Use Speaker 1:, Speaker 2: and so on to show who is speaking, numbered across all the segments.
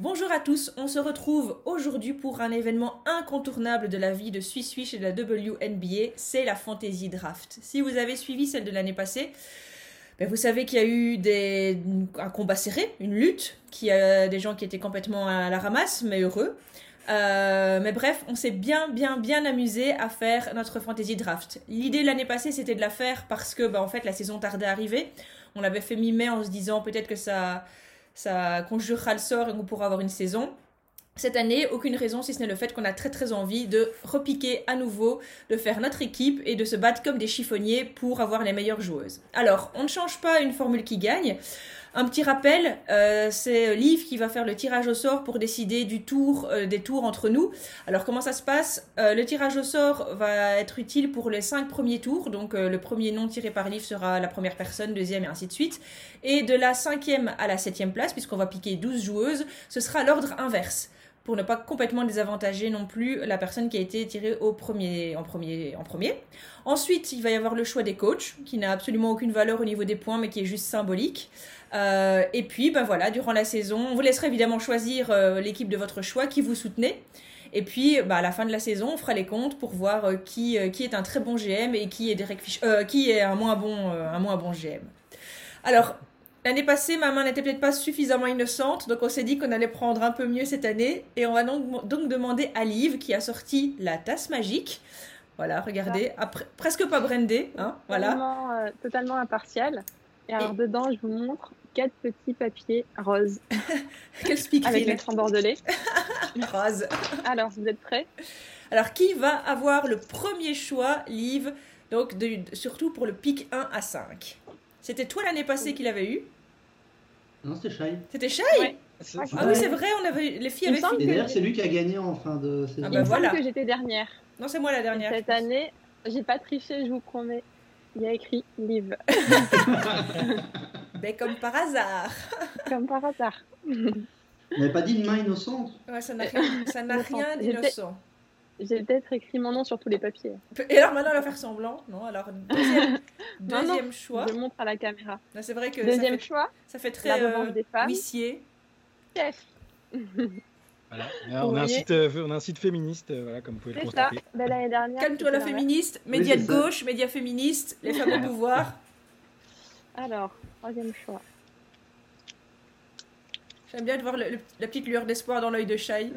Speaker 1: Bonjour à tous, on se retrouve aujourd'hui pour un événement incontournable de la vie de Swiss Swish et de la WNBA, c'est la Fantasy Draft. Si vous avez suivi celle de l'année passée, ben vous savez qu'il y a eu des, un combat serré, une lutte, qu'il y a des gens qui étaient complètement à la ramasse, mais heureux. Euh, mais bref, on s'est bien, bien, bien amusé à faire notre fantasy draft. L'idée l'année passée, c'était de la faire parce que, bah, en fait, la saison tardait à arriver. On l'avait fait mi-mai en se disant peut-être que ça, ça conjurera le sort et qu'on pourra avoir une saison. Cette année, aucune raison si ce n'est le fait qu'on a très très envie de repiquer à nouveau, de faire notre équipe et de se battre comme des chiffonniers pour avoir les meilleures joueuses. Alors, on ne change pas une formule qui gagne. Un petit rappel, euh, c'est Liv qui va faire le tirage au sort pour décider du tour, euh, des tours entre nous. Alors comment ça se passe? Euh, Le tirage au sort va être utile pour les cinq premiers tours. Donc le premier nom tiré par Liv sera la première personne, deuxième et ainsi de suite. Et de la cinquième à la septième place, puisqu'on va piquer 12 joueuses, ce sera l'ordre inverse pour ne pas complètement désavantager non plus la personne qui a été tirée au premier, premier, en premier. Ensuite, il va y avoir le choix des coachs, qui n'a absolument aucune valeur au niveau des points, mais qui est juste symbolique. Euh, et puis, ben voilà, durant la saison, on vous laissera évidemment choisir euh, l'équipe de votre choix qui vous soutenez. Et puis, bah, à la fin de la saison, on fera les comptes pour voir euh, qui, qui est un très bon GM et qui est, Derek qui est un, moins bon, un moins bon GM. Alors, L'année passée, ma main n'était peut-être pas suffisamment innocente, donc on s'est dit qu'on allait prendre un peu mieux cette année. Et on va donc, donc demander à Liv, qui a sorti la tasse magique. Voilà, regardez, après, presque pas brandée. Hein, voilà.
Speaker 2: Totalement, totalement impartial. Et alors dedans, je vous montre quatre petits papiers roses.
Speaker 1: Quel speak
Speaker 2: Avec l'accent bordelais.
Speaker 1: Rose.
Speaker 2: Alors, vous êtes prêts?
Speaker 1: Alors, qui va avoir le premier choix, Liv Donc, surtout pour le pic 1 à 5. C'était toi l'année passée qui l'avait eu?
Speaker 3: Non, c'était Shai.
Speaker 1: C'était Shai? Ah oui, c'est vrai, on avait... les filles avaient
Speaker 3: Et d'ailleurs, c'est lui qui a gagné en fin de saison.
Speaker 2: Ah bah voilà. que j'étais dernière.
Speaker 1: Non, c'est moi la dernière.
Speaker 2: cette année, j'ai pas triché, je vous promets. Il y a écrit Liv.
Speaker 1: Mais comme par hasard.
Speaker 2: comme par hasard.
Speaker 3: Vous n'avez pas dit une main innocente?
Speaker 1: Ouais, ça n'a rien d'innocent.
Speaker 2: J'ai peut-être écrit mon nom sur tous les papiers.
Speaker 1: Et alors maintenant, elle va faire semblant. Non, alors deuxième, deuxième choix.
Speaker 2: Je montre à la caméra.
Speaker 1: C'est vrai que
Speaker 2: deuxième
Speaker 1: ça fait,
Speaker 2: choix.
Speaker 1: Ça fait très euh, huissier.
Speaker 2: Chef.
Speaker 4: Voilà. on, a un site, euh, on a un site féministe, euh, voilà, comme vous pouvez le constater.
Speaker 2: Ben, l'année dernière.
Speaker 1: Calme-toi la féministe, médias de gauche, médias féministes, les femmes au pouvoir.
Speaker 2: Alors, troisième choix.
Speaker 1: J'aime bien de voir le, la petite lueur d'espoir dans l'œil de Shai.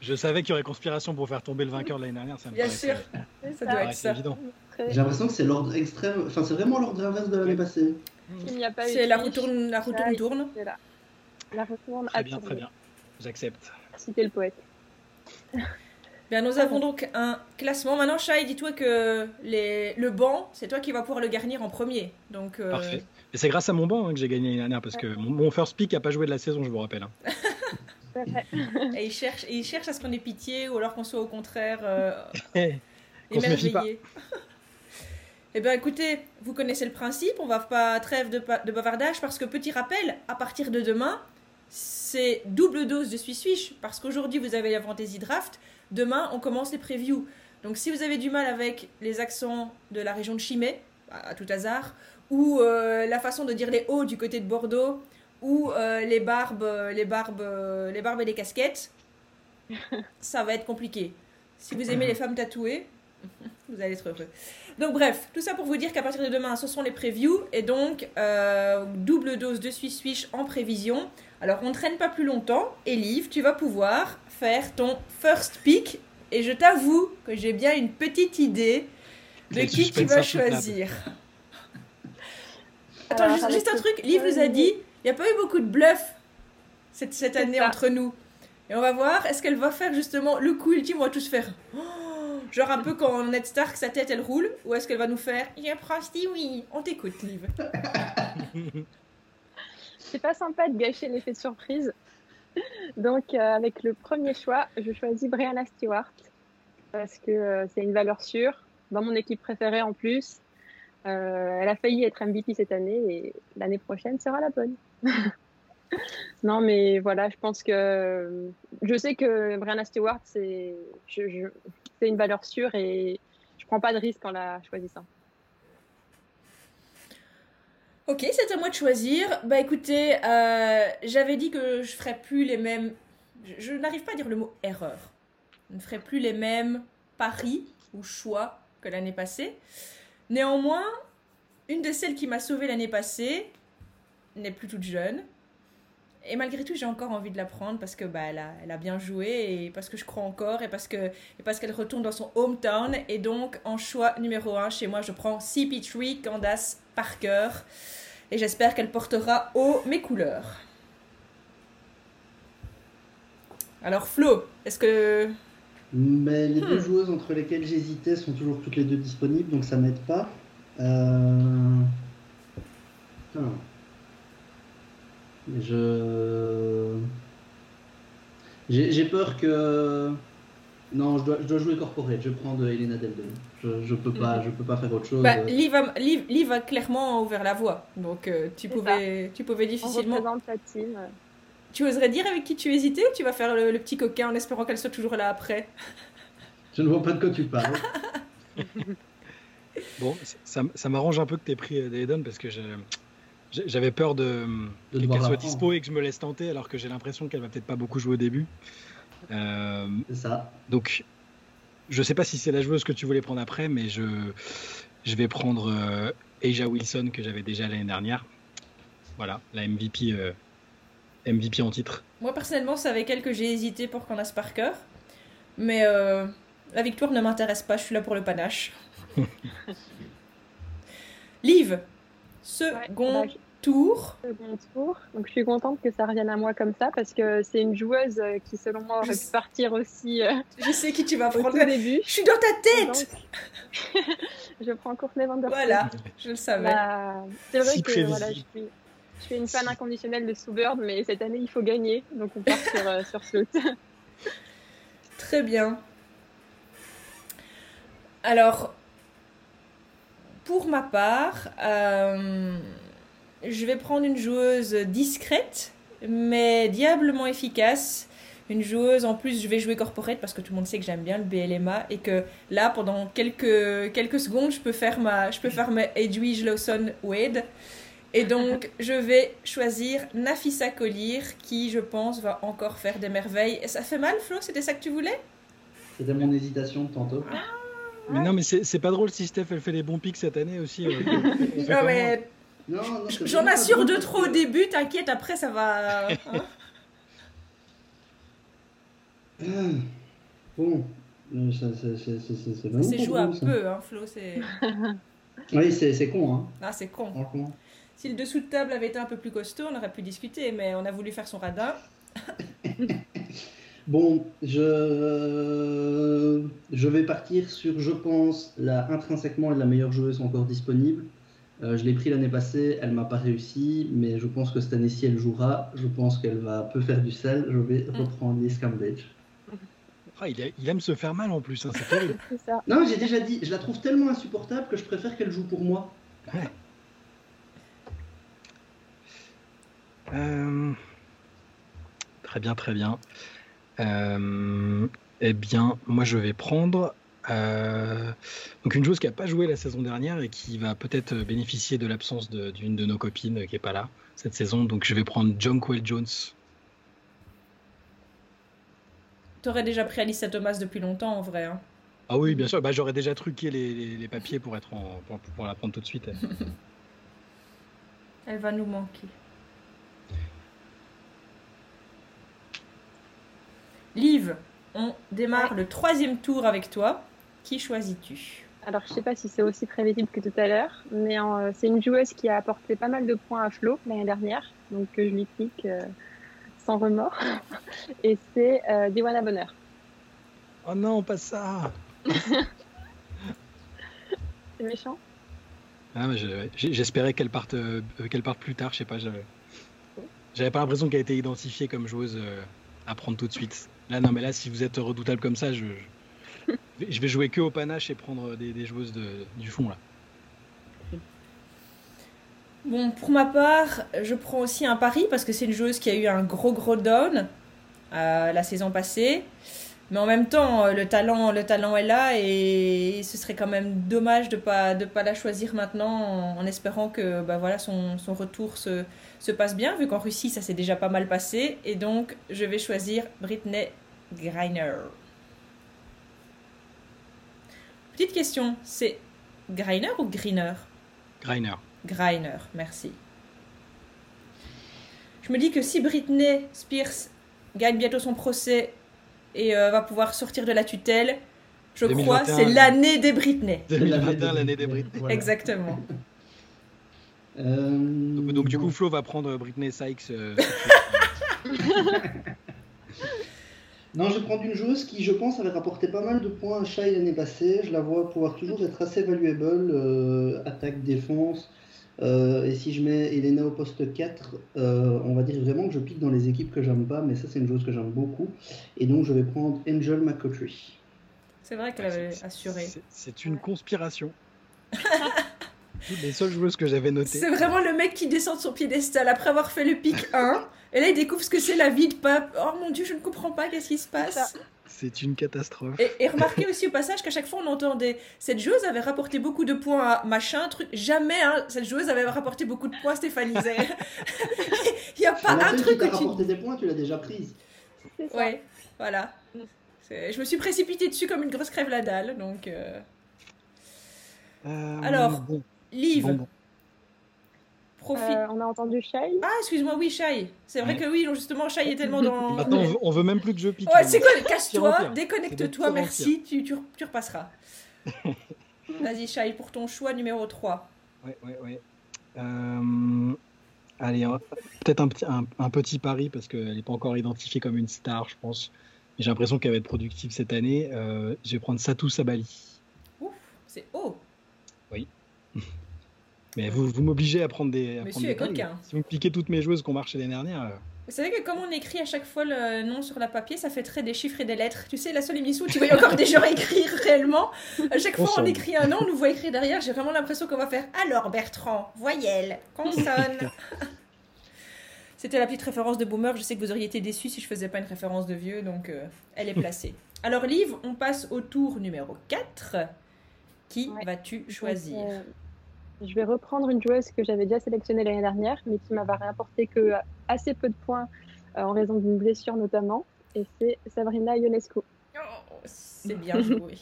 Speaker 4: Je, savais qu'il y aurait conspiration pour faire tomber le vainqueur de l'année dernière. Ça me
Speaker 1: Bien sûr, ça, doit être ça.
Speaker 3: évident. J'ai l'impression que c'est l'ordre extrême, enfin c'est vraiment l'ordre inverse de l'année passée.
Speaker 1: C'est la roue tourne, la roue tourne, tourne.
Speaker 2: La roue tourne.
Speaker 4: Très bien, très bien. J'accepte.
Speaker 2: C'était le poète.
Speaker 1: Bien, nous avons donc un classement. Maintenant, Shai, dis-toi que les... le banc, c'est toi qui vas pouvoir le garnir en premier. Donc, euh,
Speaker 4: Parfait. Et c'est grâce à mon banc hein, que j'ai gagné l'année dernière, parce que mon, first pick n'a pas joué de la saison, je vous rappelle. Hein.
Speaker 1: et il cherche, et il cherche à ce qu'on ait pitié ou alors qu'on soit au contraire euh,
Speaker 4: émerveillé.
Speaker 1: Eh bien, écoutez, vous connaissez le principe, on va pas trêve de, de bavardage parce que petit rappel, à partir de demain, c'est double dose de Swiss Swish parce qu'aujourd'hui vous avez la Fantasy Draft, demain on commence les previews. Donc si vous avez du mal avec les accents de la région de Chimay, à, tout hasard, ou euh, la façon de dire les hauts du côté de Bordeaux, ou euh, les barbes, les barbes, les barbes et les casquettes, ça va être compliqué. Si vous aimez les femmes tatouées, vous allez être heureux. Donc bref, tout ça pour vous dire qu'à partir de demain, ce sont les previews et donc euh, double dose de Swiss Swish en prévision. Alors on ne traîne pas plus longtemps. Elive, tu vas pouvoir faire ton first pick et je t'avoue que j'ai bien une petite idée de qui tu vas choisir. Attends, juste, juste, un truc. Liv nous a dit il n'y a pas eu beaucoup de bluff cette, cette année entre nous. Et on va voir, est-ce qu'elle va faire justement le coup ultime, on va tous faire? Oh, genre un peu quand Ned Stark, sa tête elle roule, ou est-ce qu'elle va nous faire? Il a dit oui On t'écoute, Liv.
Speaker 2: C'est pas sympa de gâcher l'effet de surprise. Donc, euh, avec le premier choix, je choisis Brianna Stewart parce que euh, c'est une valeur sûre dans mon équipe préférée en plus. Euh, elle a failli être MVP cette année et l'année prochaine sera la bonne. non, mais voilà, je pense que je sais que Brianna Stewart, c'est une valeur sûre et je prends pas de risque en la choisissant.
Speaker 1: Ok, c'est à moi de choisir. Bah écoutez, euh, j'avais dit que je ferais plus les mêmes. Je, je n'arrive pas à dire le mot erreur. Je ne ferai plus les mêmes paris ou choix que l'année passée. Néanmoins, une de celles qui m'a sauvée l'année passée n'est plus toute jeune. Et malgré tout, j'ai encore envie de la prendre parce que bah, elle, a, elle a bien joué et parce que je crois encore et parce que et parce qu'elle retourne dans son hometown. Et donc, en choix numéro 1, chez moi, je prends CP3 Candace Parker. Et j'espère qu'elle portera haut mes couleurs. Alors, Flo, est-ce que.
Speaker 3: Mais les deux
Speaker 1: Hmm.
Speaker 3: joueuses entre lesquelles j'hésitais sont toujours toutes les deux disponibles, donc ça m'aide pas. Euh... Je. J'ai j'ai peur que. Non, je dois, je dois jouer corporate. Je prends de Elena Delden. Je, je peux pas, je peux pas faire autre chose.
Speaker 1: Bah, Liv, a, Liv- Liv a clairement ouvert la voie. Donc, euh, tu, pouvais, tu pouvais
Speaker 2: On
Speaker 1: difficilement.
Speaker 2: représente la team.
Speaker 1: Tu oserais dire avec qui tu hésitais ou tu vas faire le, le petit coquin en espérant qu'elle soit toujours là après?
Speaker 3: Je ne vois pas de quoi tu parles.
Speaker 4: Bon, ça- ça, ça m'arrange un peu que tu aies pris euh, Deledon parce que je- j'ai- j'avais peur de,
Speaker 3: De
Speaker 4: qu'elle soit dispo
Speaker 3: prendre.
Speaker 4: et que je me laisse tenter alors que j'ai l'impression qu'elle va peut-être pas beaucoup jouer au début. Euh,
Speaker 3: C'est ça.
Speaker 4: donc, je sais pas si c'est la joueuse que tu voulais prendre après, mais je, je vais prendre euh, Aja Wilson que j'avais déjà l'année dernière. Voilà, la MVP, euh, MVP en titre.
Speaker 1: Moi, personnellement, c'est avec elle que j'ai hésité pour Candace Parker. Mais euh, la victoire ne m'intéresse pas, je suis là pour le panache. Liv, second
Speaker 2: bah,
Speaker 1: tour.
Speaker 2: second tour. Donc je suis contente que ça revienne à moi comme ça parce que c'est une joueuse euh, qui selon moi aurait pu partir aussi euh,
Speaker 1: Je sais qui tu vas
Speaker 2: au tout
Speaker 1: prendre.
Speaker 2: début.
Speaker 1: Je suis dans ta tête
Speaker 2: Donc, je prends Courtney Vanderpool.
Speaker 1: Voilà, je le savais.
Speaker 2: Bah, c'est vrai
Speaker 4: Si
Speaker 2: que voilà, je suis, je suis une fan inconditionnelle de Soubird, mais cette année il faut gagner, donc on part sur, euh, sur Sloot.
Speaker 1: Très bien. Alors, pour ma part, euh, je vais prendre une joueuse discrète, mais diablement efficace. Une joueuse, en plus, je vais jouer corporate parce que tout le monde sait que j'aime bien le BLMA et que là, pendant quelques, quelques secondes, je peux faire ma, je peux faire ma Edwige Lawson Wade. Et donc, je vais choisir Nafissa Collier, qui, je pense, va encore faire des merveilles. Et ça fait mal, Flo? C'était ça que tu voulais?
Speaker 3: C'était mon hésitation de tantôt.
Speaker 4: Mais non, mais c'est pas drôle si Steph elle fait les bons pics cette année aussi. euh,
Speaker 1: Non, mais
Speaker 3: Non, non, c'est
Speaker 1: j'en assure deux trop au début, t'inquiète, après ça va. hein.
Speaker 3: Ah, Bon, Euh, c'est pas
Speaker 1: joué un
Speaker 3: ça.
Speaker 1: peu, hein, Flo. C'est...
Speaker 3: Oui, c'est c'est con, hein,
Speaker 1: Ah, c'est con.
Speaker 3: franchement.
Speaker 1: Si le dessous de table avait été un peu plus costaud, on aurait pu discuter, mais on a voulu faire son radin.
Speaker 3: Bon, je, je vais partir sur, je pense, la intrinsèquement la meilleure joueuse encore disponible. Euh, je l'ai pris l'année passée, elle m'a pas réussi, mais je pense que cette année-ci elle jouera. Je pense qu'elle va peu faire du sel. Je vais
Speaker 1: Mm.
Speaker 3: reprendre Liz Cambridge.
Speaker 4: Ah, il, a- il aime se faire mal en plus, hein, c'est terrible.
Speaker 2: Ça.
Speaker 3: Non, j'ai déjà dit, je la trouve tellement insupportable que je préfère qu'elle joue pour moi.
Speaker 4: Euh, Très bien, très bien. Euh, eh bien, moi je vais prendre euh, donc une joueuse qui n'a pas joué la saison dernière et qui va peut-être bénéficier de l'absence d'une de, nos copines qui n'est pas là cette saison. Donc je vais prendre Jonquel Jones.
Speaker 1: T'aurais déjà pris Alissa Thomas depuis longtemps, en vrai. hein.
Speaker 4: Ah oui, bien sûr. Bah, J'aurais déjà truqué les, les- les papiers pour, être en, pour, pour la prendre tout de suite.
Speaker 1: Elle va nous manquer. Liv, on démarre le troisième tour avec toi. Qui choisis-tu
Speaker 2: Alors je sais pas si c'est aussi prévisible que tout à l'heure, mais euh, c'est une joueuse qui a apporté pas mal de points à Flo l'année dernière, donc que je lui pique euh, sans remords. Et c'est euh, Diwana Bonheur.
Speaker 4: Oh non, pas ça
Speaker 2: C'est méchant
Speaker 4: Ah, je- J'espérais qu'elle parte, euh, qu'elle parte plus tard, je sais pas. J'avais j'avais pas l'impression qu'elle était identifiée comme joueuse euh, à prendre tout de suite. Là, non, mais là, si vous êtes redoutable comme ça, je, vais jouer que au panache et prendre des, joueuses du fond là.
Speaker 1: Bon, pour ma part, je prends aussi un pari parce que c'est une joueuse qui a eu un gros gros down euh, la saison passée. Mais en même temps, euh, le talent, le talent est là et ce serait quand même dommage de pas de pas la choisir maintenant en, en espérant que bah voilà son, son retour se, se passe bien vu qu'en Russie ça s'est déjà pas mal passé et donc je vais choisir Britney Griner. Petite question, c'est Griner ou Greener
Speaker 4: Greiner.
Speaker 1: Griner, merci. Je me dis que si Britney Spears gagne bientôt son procès et euh, va pouvoir sortir de la tutelle, je
Speaker 4: 2021,
Speaker 1: crois c'est l'année des Britney.
Speaker 4: 2021, l'année des Britney.
Speaker 3: Voilà.
Speaker 1: Exactement.
Speaker 3: Euh,
Speaker 4: Donc, donc, du coup, Flo va prendre Britney Sykes. euh,
Speaker 3: Non, je vais prendre une joueuse qui, je pense, avait rapporté pas mal de points à Shai l'année passée. Je la vois pouvoir toujours être assez valuable, euh, attaque, défense. Euh, et si je mets Elena au poste 4, euh, on va dire vraiment que je pique dans les équipes que j'aime pas, mais ça c'est une joueuse que j'aime beaucoup. Et donc je vais prendre Angel McCautry.
Speaker 1: C'est vrai qu'elle avait
Speaker 4: c'est-
Speaker 1: assuré.
Speaker 4: c'est- une conspiration. Les seules joueuses que j'avais notées.
Speaker 1: C'est vraiment le mec qui descend de son piédestal après avoir fait le pic 1. Et là, il découvre ce que c'est la vie de pape. Oh mon dieu, je ne comprends pas, qu'est-ce qui se passe?
Speaker 4: C'est une catastrophe.
Speaker 1: et, et remarquez aussi au passage qu'à chaque fois on entendait cette joueuse avait rapporté beaucoup de points à machin, truc. Jamais hein, cette joueuse avait rapporté beaucoup de points à Stéphanie Zay. Il n'y a pas un truc
Speaker 3: qui
Speaker 1: où
Speaker 3: t'a
Speaker 1: tu
Speaker 3: rapporté des points, tu l'as déjà prise.
Speaker 1: Ouais, voilà. Je me suis précipitée dessus comme une grosse crève la dalle, donc. euh,
Speaker 4: Euh,
Speaker 1: Alors,
Speaker 4: bon,
Speaker 1: Liv,
Speaker 4: bon, bon.
Speaker 1: Profite.
Speaker 2: Euh, on a entendu Shai.
Speaker 1: Ah, excuse-moi, oui, Shai. C'est vrai
Speaker 4: Ouais.
Speaker 1: que oui, justement, Shai est tellement dans.
Speaker 4: Maintenant, on veut, on veut même plus que je pique.
Speaker 1: Ouais, c'est quoi Casse-toi,
Speaker 4: de
Speaker 1: déconnecte-toi, merci, tu, tu, tu repasseras. Vas-y, Shai, pour ton choix numéro 3.
Speaker 4: Ouais, ouais, ouais. Euh, allez, hein, peut-être un, petit- un, un petit pari parce qu'elle n'est pas encore identifiée comme une star, je pense. Mais J'ai l'impression qu'elle va être productive cette année. Euh, je vais prendre Satou Sabali.
Speaker 1: Ouf, c'est haut.
Speaker 4: Mais vous, vous m'obligez à prendre des. à
Speaker 1: Monsieur
Speaker 4: prendre des
Speaker 1: est
Speaker 4: paris.
Speaker 1: coquin.
Speaker 4: Si vous me piquez toutes mes joueuses qui ont marché l'année dernière. euh,
Speaker 1: Vous savez que comme on écrit à chaque fois le nom sur la papier, ça fait très des chiffres et des lettres. Tu sais, la seule émission où tu vois encore des gens écrire réellement. À chaque fois, on écrit un nom, on nous voit écrire derrière. J'ai vraiment l'impression qu'on va faire Alors Bertrand, voyelle, consonne. C'était la petite référence de Boomer. Je sais que vous auriez été déçus si je faisais pas une référence de vieux, donc euh, elle est placée. Alors, Liv, on passe au tour numéro 4. Qui
Speaker 2: Ouais.
Speaker 1: vas-tu choisir?
Speaker 2: Donc, euh, je vais reprendre une joueuse que j'avais déjà sélectionnée l'année dernière, mais qui m'avait rapporté que assez peu de points euh, en raison d'une blessure notamment. Et c'est Sabrina Ionescu.
Speaker 1: Oh, c'est bien joué.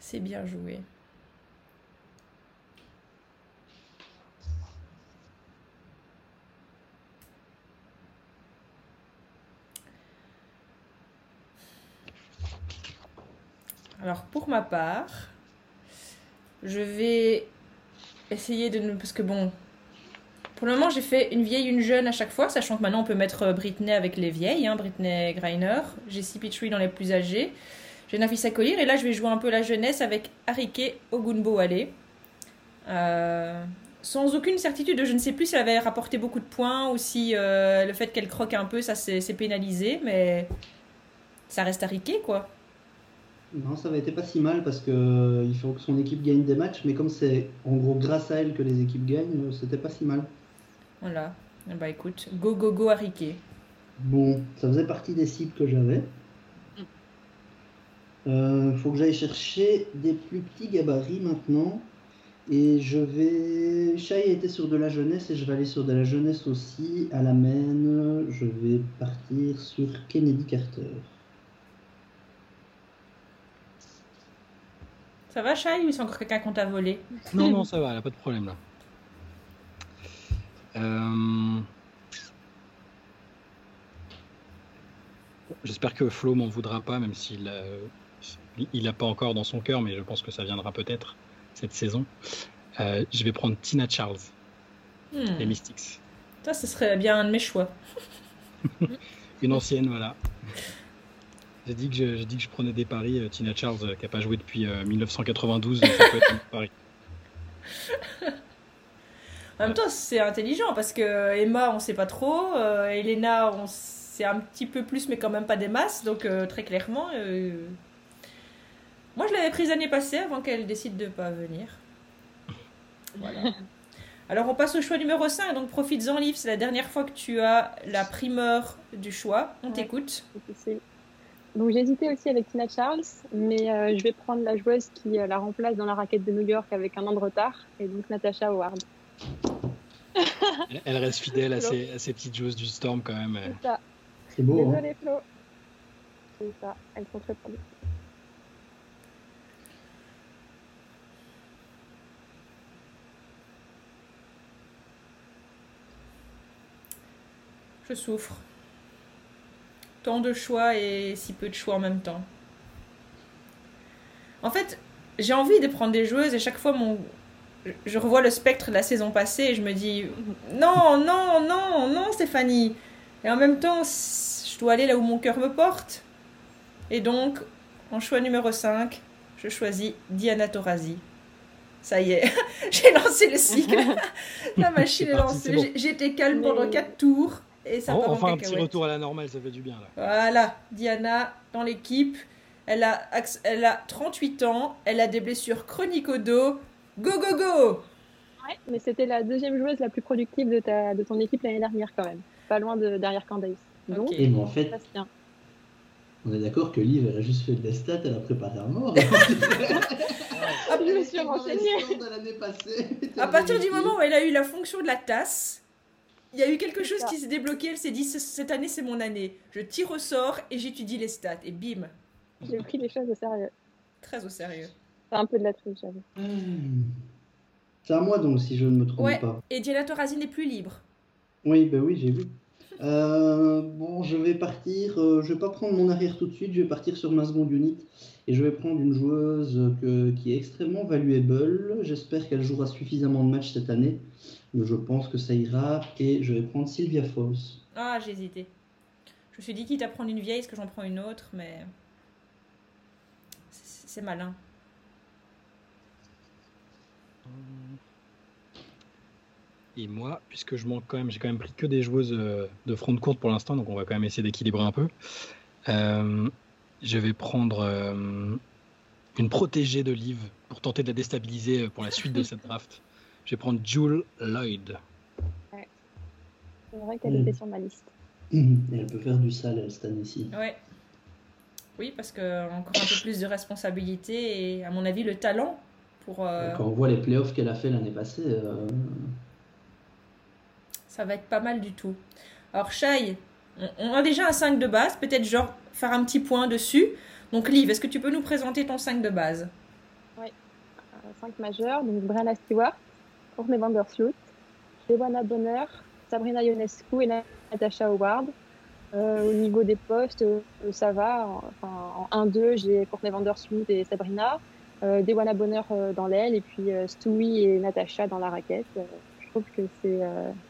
Speaker 1: C'est bien joué. Alors pour ma part, je vais essayer de. Parce que bon, pour le moment j'ai fait une vieille, une jeune à chaque fois, sachant que maintenant on peut mettre euh, Britney avec les vieilles, hein, Britney Griner, Jessie Petrie dans les plus âgés, j'ai Nafisa Kolir, et là je vais jouer un peu la jeunesse avec Arike Ogunbo Ale. Euh, sans aucune certitude, je ne sais plus si elle avait rapporté beaucoup de points ou si euh, le fait qu'elle croque un peu, ça c'est pénalisé, mais ça reste Arike quoi.
Speaker 3: Non, ça avait été pas si mal parce que euh, il faut que son équipe gagne des matchs, mais comme c'est en gros grâce à elle que les équipes gagnent, euh, c'était pas si mal.
Speaker 1: Voilà. Bah écoute, go go go Arike.
Speaker 3: Bon, ça faisait partie des cibles que j'avais. Euh, faut que j'aille chercher des plus petits gabarits maintenant. Et je vais. Shai était sur de la jeunesse et je vais aller sur de la jeunesse aussi. À la main, je vais partir sur Kennedy Carter.
Speaker 1: Ça va Shai ou c'est encore quelqu'un qu'on t'a volé
Speaker 4: Non, non, ça va, elle a pas de problème là. Euh, J'espère que Flo m'en voudra pas, même s'il a... il l'a pas encore dans son cœur, mais je pense que ça viendra peut-être cette saison. Euh, je vais prendre Tina Charles,
Speaker 1: Hmm.
Speaker 4: les Mystics.
Speaker 1: Ça, ce serait bien un de mes choix.
Speaker 4: Une ancienne, voilà. J'ai dit, que je, j'ai dit que je prenais des paris. euh, Tina Charles, euh, qui n'a pas joué depuis euh, 1992, ça peut être un pari.
Speaker 1: En même temps, c'est intelligent parce que Emma, on sait pas trop. euh, Elena, on sait un petit peu plus, mais quand même pas des masses. Donc, euh, très clairement. euh, Moi, je l'avais prise l'année passée avant qu'elle décide de pas venir. Voilà. Alors, on passe au choix numéro 5. Donc, profites-en, Liv. C'est la dernière fois que tu as la primeur du choix. On
Speaker 2: Ouais.
Speaker 1: t'écoute.
Speaker 2: Donc hésité aussi avec Tina Charles, mais euh, je vais prendre la joueuse qui euh, la remplace dans la raquette de New York avec un an de retard, et donc Natasha Howard.
Speaker 4: Elle- reste fidèle à ses, à ses petites joueuses du Storm quand même.
Speaker 2: C'est ça.
Speaker 3: C'est beau. hein.
Speaker 2: Désolée Flo. C'est ça, elles sont très fortes.
Speaker 1: Je souffre. Tant de choix et si peu de choix en même temps. En fait, j'ai envie de prendre des joueuses et chaque fois mon je revois le spectre de la saison passée et je me dis non, non, non, non Stéphanie. Et en même temps, je dois aller là où mon cœur me porte. Et donc, en choix numéro 5, je choisis Diana Taurasi. Ça y est, j'ai lancé le cycle. La machine est lancée. J'étais calme pendant 4 tours et ça
Speaker 4: Oh,
Speaker 1: part en
Speaker 4: enfin un petit retour à la normale, ça fait du bien là.
Speaker 1: Voilà, Diana dans l'équipe. Elle a, elle a 38 ans, elle a des blessures chroniques au dos. Go, go, go
Speaker 2: Ouais, mais c'était la deuxième joueuse la plus productive de, ta, de ton équipe l'année dernière quand même. Pas loin de, derrière Candace. Donc.
Speaker 3: Et bon, en fait,
Speaker 2: ça se tient.
Speaker 3: on est d'accord que Liv, elle a juste fait des stats, elle a préparé à mort.
Speaker 2: Ah, je me suis renseignée.
Speaker 1: À partir du moment où elle a eu la fonction de la tasse, il y a eu quelque chose
Speaker 2: ça.
Speaker 1: qui s'est débloqué. Elle s'est dit Ce- cette année c'est mon année. Je tire au sort et j'étudie les stats. Et bim,
Speaker 2: J'ai pris les choses au sérieux.
Speaker 1: très au sérieux.
Speaker 2: C'est un peu de la triche, j'avoue.
Speaker 3: Hmm. C'est à moi donc, si je ne me trompe
Speaker 1: Ouais.
Speaker 3: pas.
Speaker 1: Et Diana Taurasi n'est plus libre.
Speaker 3: Oui, bah oui, j'ai vu. Euh, bon, je vais partir. euh, je vais pas prendre mon arrière tout de suite. Je vais partir sur ma seconde unit et je vais prendre une joueuse que- qui est extrêmement valuable. J'espère qu'elle jouera suffisamment de matchs cette année, je pense que ça ira. Et je vais prendre Sylvia Falls.
Speaker 1: Ah, j'ai hésité. Je me suis dit quitte à prendre une vieille, est-ce que j'en prends une autre Mais. C'est malin.
Speaker 4: Et moi, puisque je manque quand même, j'ai quand même pris que des joueuses euh, de front de courte pour l'instant, donc on va quand même essayer d'équilibrer un peu. Euh, je vais prendre euh, une protégée de Liv pour tenter de la déstabiliser pour la suite de cette draft. Je vais prendre Jewel Lloyd.
Speaker 2: C'est vrai qu'elle
Speaker 3: Mm.
Speaker 2: était sur ma liste.
Speaker 3: Et elle peut faire du sale, elle, cette année-ci.
Speaker 1: Ouais. Oui, parce que encore un peu plus de responsabilité et à mon avis le talent pour. euh,
Speaker 3: Quand on voit les playoffs qu'elle a fait l'année passée, euh,
Speaker 1: ça va être pas mal du tout. Alors Shai, on, a déjà un 5 de base, peut-être genre faire un petit point dessus. Donc Liv, est-ce que tu peux nous présenter ton 5 de base?
Speaker 2: 5 majeurs, donc Brianna Stewart, Courtney Vandersloot, Dewana Bonner, Sabrina Ionescu et Natasha Howard. Euh, au niveau des postes, euh, ça va. Enfin, en 1-2, j'ai Courtney Vandersloot et Sabrina. Euh, Dewana Bonner euh, dans l'aile et puis Stewie et Natasha dans la raquette. Je trouve que c'est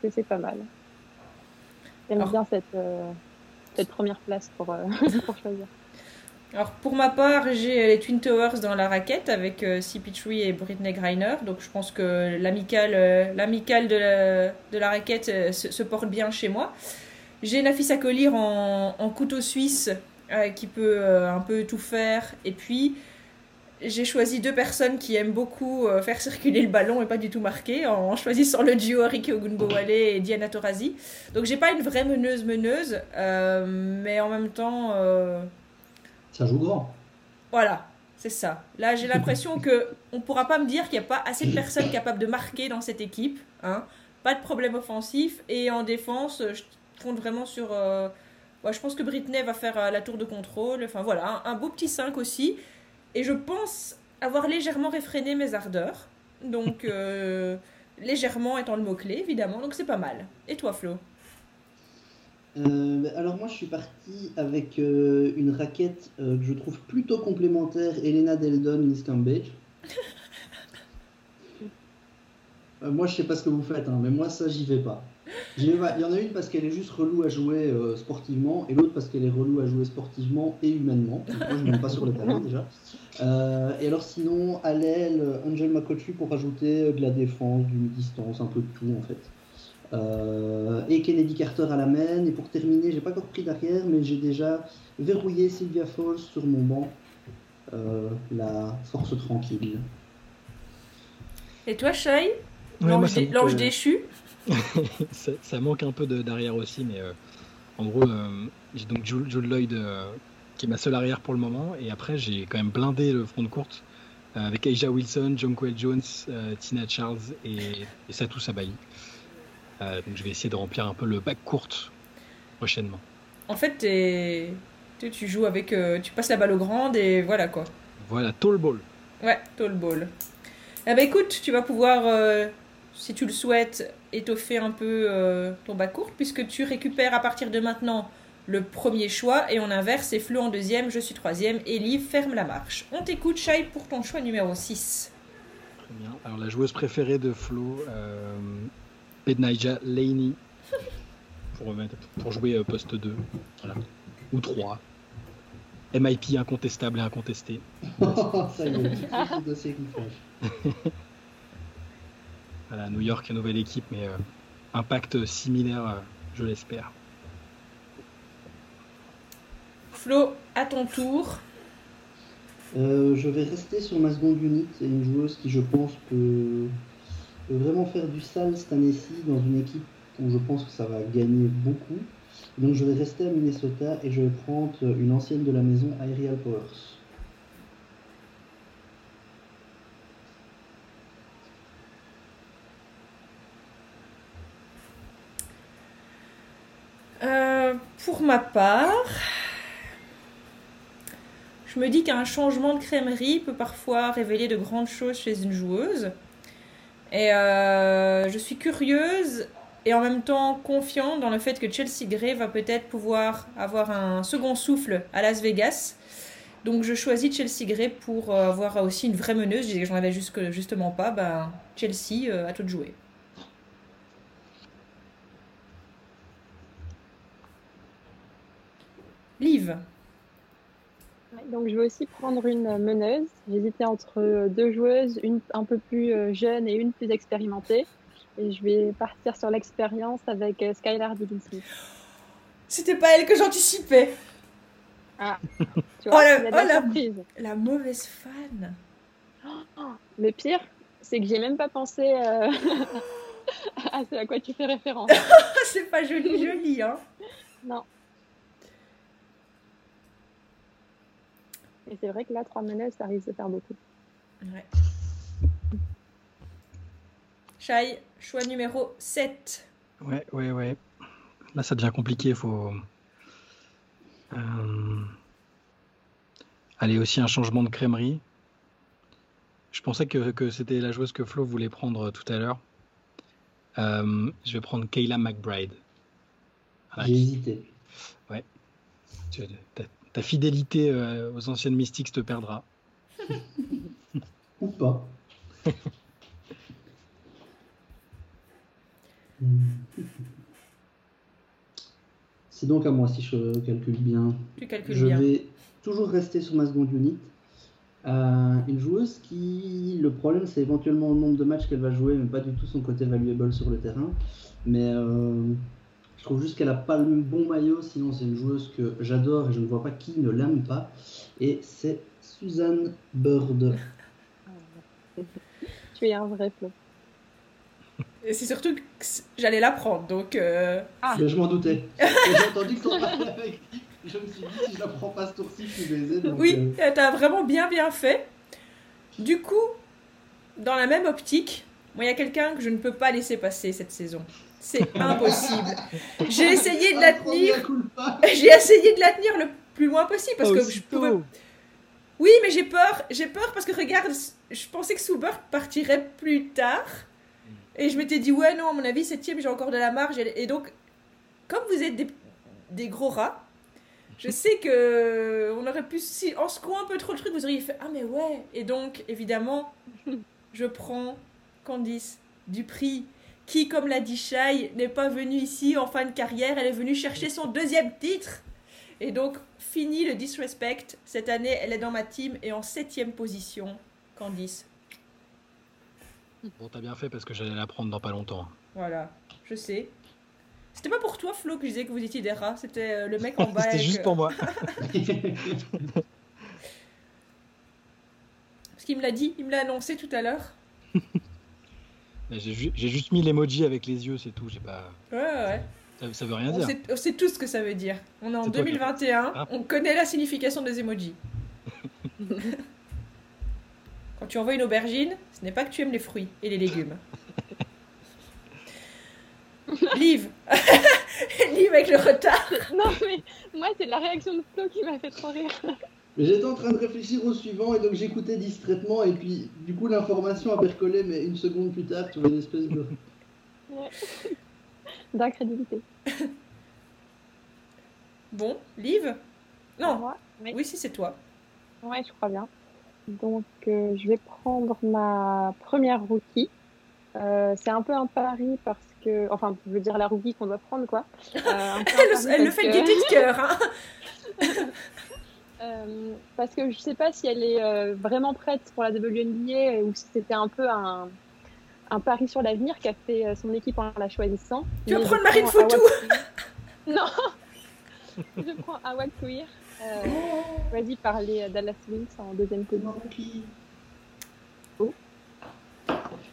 Speaker 2: que c'est pas mal. J'aime bien cette, cette première place pour, pour choisir.
Speaker 1: Alors pour ma part, j'ai les Twin Towers dans la raquette avec euh, CP3 et Britney Griner. Donc je pense que l'amicale euh, de, la, de la raquette euh, se, porte bien chez moi. J'ai Nafisa Collier en, en couteau suisse euh, qui peut euh, un peu tout faire. Et puis j'ai choisi deux personnes qui aiment beaucoup faire circuler le ballon et pas du tout marquer en choisissant le duo Ricky Ogunbowale et Diana Taurasi. Donc j'ai pas une vraie meneuse meneuse, euh, mais en même temps...
Speaker 3: ça joue grand.
Speaker 1: voilà, c'est ça. Là, j'ai l'impression que on pourra pas me dire qu'il n'y a pas assez de personnes capables de marquer dans cette équipe. Hein. Pas de problème offensif. Et en défense, je compte vraiment sur. euh, je pense que Britney va faire euh, la tour de contrôle. Enfin voilà, un, un beau petit 5 aussi. Et je pense avoir légèrement réfréné mes ardeurs. Donc, euh, légèrement étant le mot-clé, évidemment. Donc, c'est pas mal. Et toi, Flo?
Speaker 3: Euh, alors moi je suis parti avec euh, une raquette euh, que je trouve plutôt complémentaire, Elena Deldon, Miss Cambridge. Euh, moi je sais pas ce que vous faites, hein, mais moi ça j'y vais pas. J'y vais pas. Il y en a une parce qu'elle est juste relou à jouer sportivement, et l'autre parce qu'elle est relou à jouer sportivement et humainement. Donc, moi je ne pas sur le talent déjà. Et alors sinon à l'aile, Angel Makochu pour rajouter euh, de la défense, d'une distance, un peu de tout en fait. Euh, et Kennedy Carter à la main. Et pour terminer, j'ai pas encore pris d'arrière, mais j'ai déjà verrouillé Sylvia Falls sur mon banc. Euh, la force tranquille.
Speaker 1: Et toi, Shai?
Speaker 4: Ouais,
Speaker 1: L'ange dé-
Speaker 4: euh,
Speaker 1: déchu?
Speaker 4: Ça, ça manque un peu de- d'arrière aussi, mais euh, en gros, euh, j'ai donc Jules, Jules Lloyd euh, qui est ma seule arrière pour le moment. Et après, j'ai quand même blindé le front de courte avec Aja Wilson, Jonquel Jones, euh, Tina Charles et, et Satou Sabai. Euh, donc je vais essayer de remplir un peu le bac courte prochainement.
Speaker 1: En fait, tu tu joues avec. euh, tu passes la balle aux grandes et voilà quoi.
Speaker 4: Voilà, tall ball.
Speaker 1: Ouais, tall ball. Eh ben écoute, tu vas pouvoir, euh, si tu le souhaites, étoffer un peu euh, ton bas court, puisque tu récupères à partir de maintenant le premier choix, et on inverse, c'est Flo en deuxième, je suis troisième, et Liv ferme la marche. On t'écoute, Shai, pour ton choix numéro 6.
Speaker 4: Très bien. Alors la joueuse préférée de Flo, euh, Bednaija Laney, pour, pour jouer euh, poste 2. Voilà. Ou 3. MIP incontestable et incontesté.
Speaker 3: Ça y est, c'est dossier.
Speaker 4: Voilà, New York, nouvelle équipe, mais euh, impact similaire, euh, je l'espère.
Speaker 1: Flo, à ton tour.
Speaker 3: Euh, je vais rester sur ma seconde unit. C'est une joueuse qui, je pense, peut vraiment faire du sale cette année-ci dans une équipe où je pense que ça va gagner beaucoup. Donc je vais rester à Minnesota et je vais prendre une ancienne de la maison, Aerial Powers.
Speaker 1: Euh, pour ma part, je me dis qu'un changement de crèmerie peut parfois révéler de grandes choses chez une joueuse. Et euh, je suis curieuse et en même temps confiante dans le fait que Chelsea Gray va peut-être pouvoir avoir un second souffle à Las Vegas. Donc je choisis Chelsea Gray pour euh, avoir aussi une vraie meneuse. Je j'en avais jusque- justement pas. Ben, Chelsea, euh, à toi de jouer. Liv.
Speaker 2: Donc je vais aussi prendre une meneuse. J'hésitais entre deux joueuses, une un peu plus euh, jeune et une plus expérimentée. Et je vais partir sur l'expérience avec euh, Skylar Diggins.
Speaker 1: C'était pas elle que j'anticipais.
Speaker 2: Tu vois,
Speaker 1: Oh, la-
Speaker 2: il y a de
Speaker 1: oh,
Speaker 2: la surprise.
Speaker 1: La mauvaise fan.
Speaker 2: Le pire, c'est que j'ai même pas pensé euh, à ce à quoi tu fais référence.
Speaker 1: Ah, c'est pas joli, joli, hein.
Speaker 2: Non. Et c'est vrai que là, trois meneuses, ça risque de faire beaucoup.
Speaker 1: Ouais. Shai, choix numéro 7.
Speaker 4: Ouais, ouais, ouais. Là, ça devient compliqué. Faut. Euh... Allez, aussi un changement de crèmerie. Je pensais que, que c'était la joueuse que Flo voulait prendre tout à l'heure. Euh, je vais prendre Kayla McBride. Voilà,
Speaker 3: J'ai hésité.
Speaker 4: tu- ta, ta fidélité euh, aux anciennes mystiques te perdra.
Speaker 3: Ou pas. C'est donc à moi si je calcule bien.
Speaker 1: Tu calcules
Speaker 3: Je
Speaker 1: bien.
Speaker 3: vais toujours rester sur ma seconde unit. Euh, une joueuse qui, le problème, c'est éventuellement le nombre de matchs qu'elle va jouer, mais pas du tout son côté valuable sur le terrain. Mais euh, trouve juste qu'elle a pas le bon maillot, sinon c'est une joueuse que j'adore et je ne vois pas qui ne l'aime pas. Et c'est Suzanne Bird.
Speaker 2: Tu es un vrai flot.
Speaker 1: Et c'est surtout que j'allais la prendre, donc... euh,
Speaker 3: Mais je m'en doutais. Et J'ai entendu que t'en parlais avec Je me suis dit, si je la prends pas ce tour-ci, je suis baisé. donc,
Speaker 1: Oui,
Speaker 3: euh,
Speaker 1: t'as vraiment bien bien fait. Du coup, dans la même optique, moi, il y a quelqu'un que je ne peux pas laisser passer cette saison. C'est impossible. J'ai essayé de la tenir. J'ai essayé de la tenir le plus loin possible parce que je pouvais. Oui, mais j'ai peur. J'ai peur parce que regarde, je pensais que Soubert partirait plus tard. Et je m'étais dit, ouais, non, à mon avis, septième, j'ai encore de la marge. Et donc, comme vous êtes des, des gros rats, je sais que on aurait pu, si en secouant un peu trop le truc, vous auriez fait, ah, mais ouais. Et donc, évidemment, je prends Candice Dupri, qui, comme l'a dit Shai, n'est pas venue ici en fin de carrière. Elle est venue chercher son deuxième titre. Et donc, fini le disrespect. Cette année, elle est dans ma team et en septième position, Candice.
Speaker 4: Bon, t'as bien fait parce que j'allais la prendre dans pas longtemps.
Speaker 1: Voilà, je sais. C'était pas pour toi, Flo, que je disais que vous étiez des rats. C'était euh, le mec en bas.
Speaker 4: C'était
Speaker 1: avec,
Speaker 4: juste
Speaker 1: euh,
Speaker 4: pour moi.
Speaker 1: Parce qu'il me l'a dit, il me l'a annoncé tout à l'heure.
Speaker 4: J'ai ju- j'ai juste mis l'emoji avec les yeux, c'est tout. J'ai pas.
Speaker 1: Ouais, ouais, ouais.
Speaker 4: Ça, veut rien
Speaker 1: on
Speaker 4: dire.
Speaker 1: Sait, on sait tout ce que ça veut dire. On est en
Speaker 4: C'est toi qui-
Speaker 1: 2021,
Speaker 4: Ah.
Speaker 1: on connaît la signification des emojis. Quand tu envoies une aubergine, ce n'est pas que tu aimes les fruits et les légumes. Liv Liv avec le retard
Speaker 2: Non, mais moi, c'est la réaction de Flo qui m'a fait trop rire.
Speaker 3: Mais j'étais en train de réfléchir au suivant et donc j'écoutais distraitement et puis du coup l'information a percolé mais une seconde plus tard tu vois une espèce de...
Speaker 2: D'incrédulité.
Speaker 1: Bon, Liv? Non,
Speaker 2: Moi, oui.
Speaker 1: oui, si c'est toi.
Speaker 2: Ouais, je crois bien. Donc, euh, je vais prendre ma première rookie. Euh, c'est un peu un pari parce que, enfin, je veux dire la rookie qu'on doit prendre, quoi. Euh, un peu un
Speaker 1: Elle, le- elle le
Speaker 2: parce
Speaker 1: fait de
Speaker 2: que-
Speaker 1: de cœur. hein.
Speaker 2: Euh, parce que je sais pas si elle est euh, vraiment prête pour la WNBA ou si c'était un peu un, un pari sur l'avenir qu'a fait euh, son équipe en la choisissant.
Speaker 1: Tu vas prendre Marine Foutou.
Speaker 2: Non Je prends Awad Queer, euh, choisi par les Dallas Wings en deuxième position.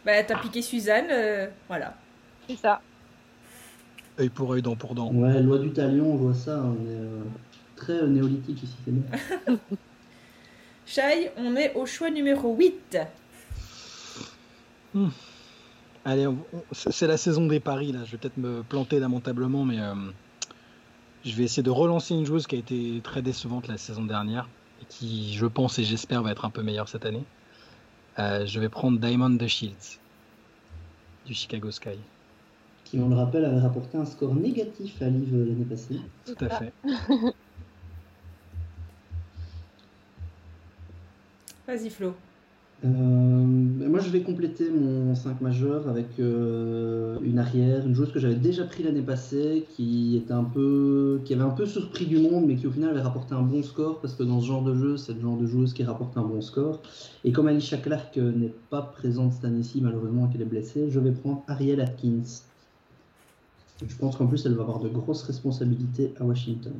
Speaker 1: Bah, t'as piqué Suzanne, euh, voilà.
Speaker 2: C'est ça.
Speaker 4: Œil pour œil, dent pour dent.
Speaker 3: Ouais, loi du talion, on voit ça, on est euh, très euh, néolithique ici, c'est bien.
Speaker 1: Shai, on est au choix numéro 8.
Speaker 4: Allez, on- on- c'est la saison des paris là. Je vais peut-être me planter lamentablement, mais euh, je vais essayer de relancer une joueuse qui a été très décevante la saison dernière et qui, je pense et j'espère, va être un peu meilleure cette année. Euh, je vais prendre Diamond the Shields du Chicago Sky.
Speaker 3: Qui, on le rappelle, avait rapporté un score négatif à Liv euh, l'année passée.
Speaker 4: Tout à
Speaker 2: Ah.
Speaker 4: fait.
Speaker 1: Vas-y, Flo.
Speaker 3: Euh, moi, je vais compléter mon 5 majeur avec euh, une arrière, une joueuse que j'avais déjà pris l'année passée, qui était un peu, qui avait un peu surpris du monde, mais qui au final avait rapporté un bon score parce que dans ce genre de jeu, c'est le genre de joueuse qui rapporte un bon score. Et comme Alicia Clark euh, n'est pas présente cette année-ci, malheureusement qu'elle est blessée, je vais prendre Ariel Atkins. Je pense qu'en plus, elle va avoir de grosses responsabilités à Washington.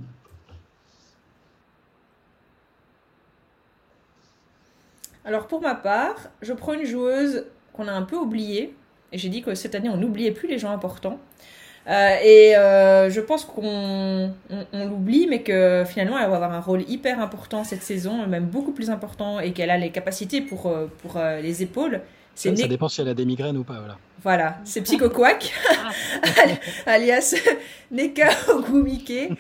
Speaker 1: Alors pour ma part, je prends une joueuse qu'on a un peu oubliée. Et j'ai dit que cette année, on n'oubliait plus les gens importants. Euh, et euh, je pense qu'on on, on l'oublie, mais que finalement, elle va avoir un rôle hyper important cette saison, même beaucoup plus important, et qu'elle a les capacités pour, euh, pour les épaules.
Speaker 4: Ça, dépend si elle a des migraines ou pas. Voilà.
Speaker 1: Voilà, c'est Psycho Quack, alias Neka Ogumike,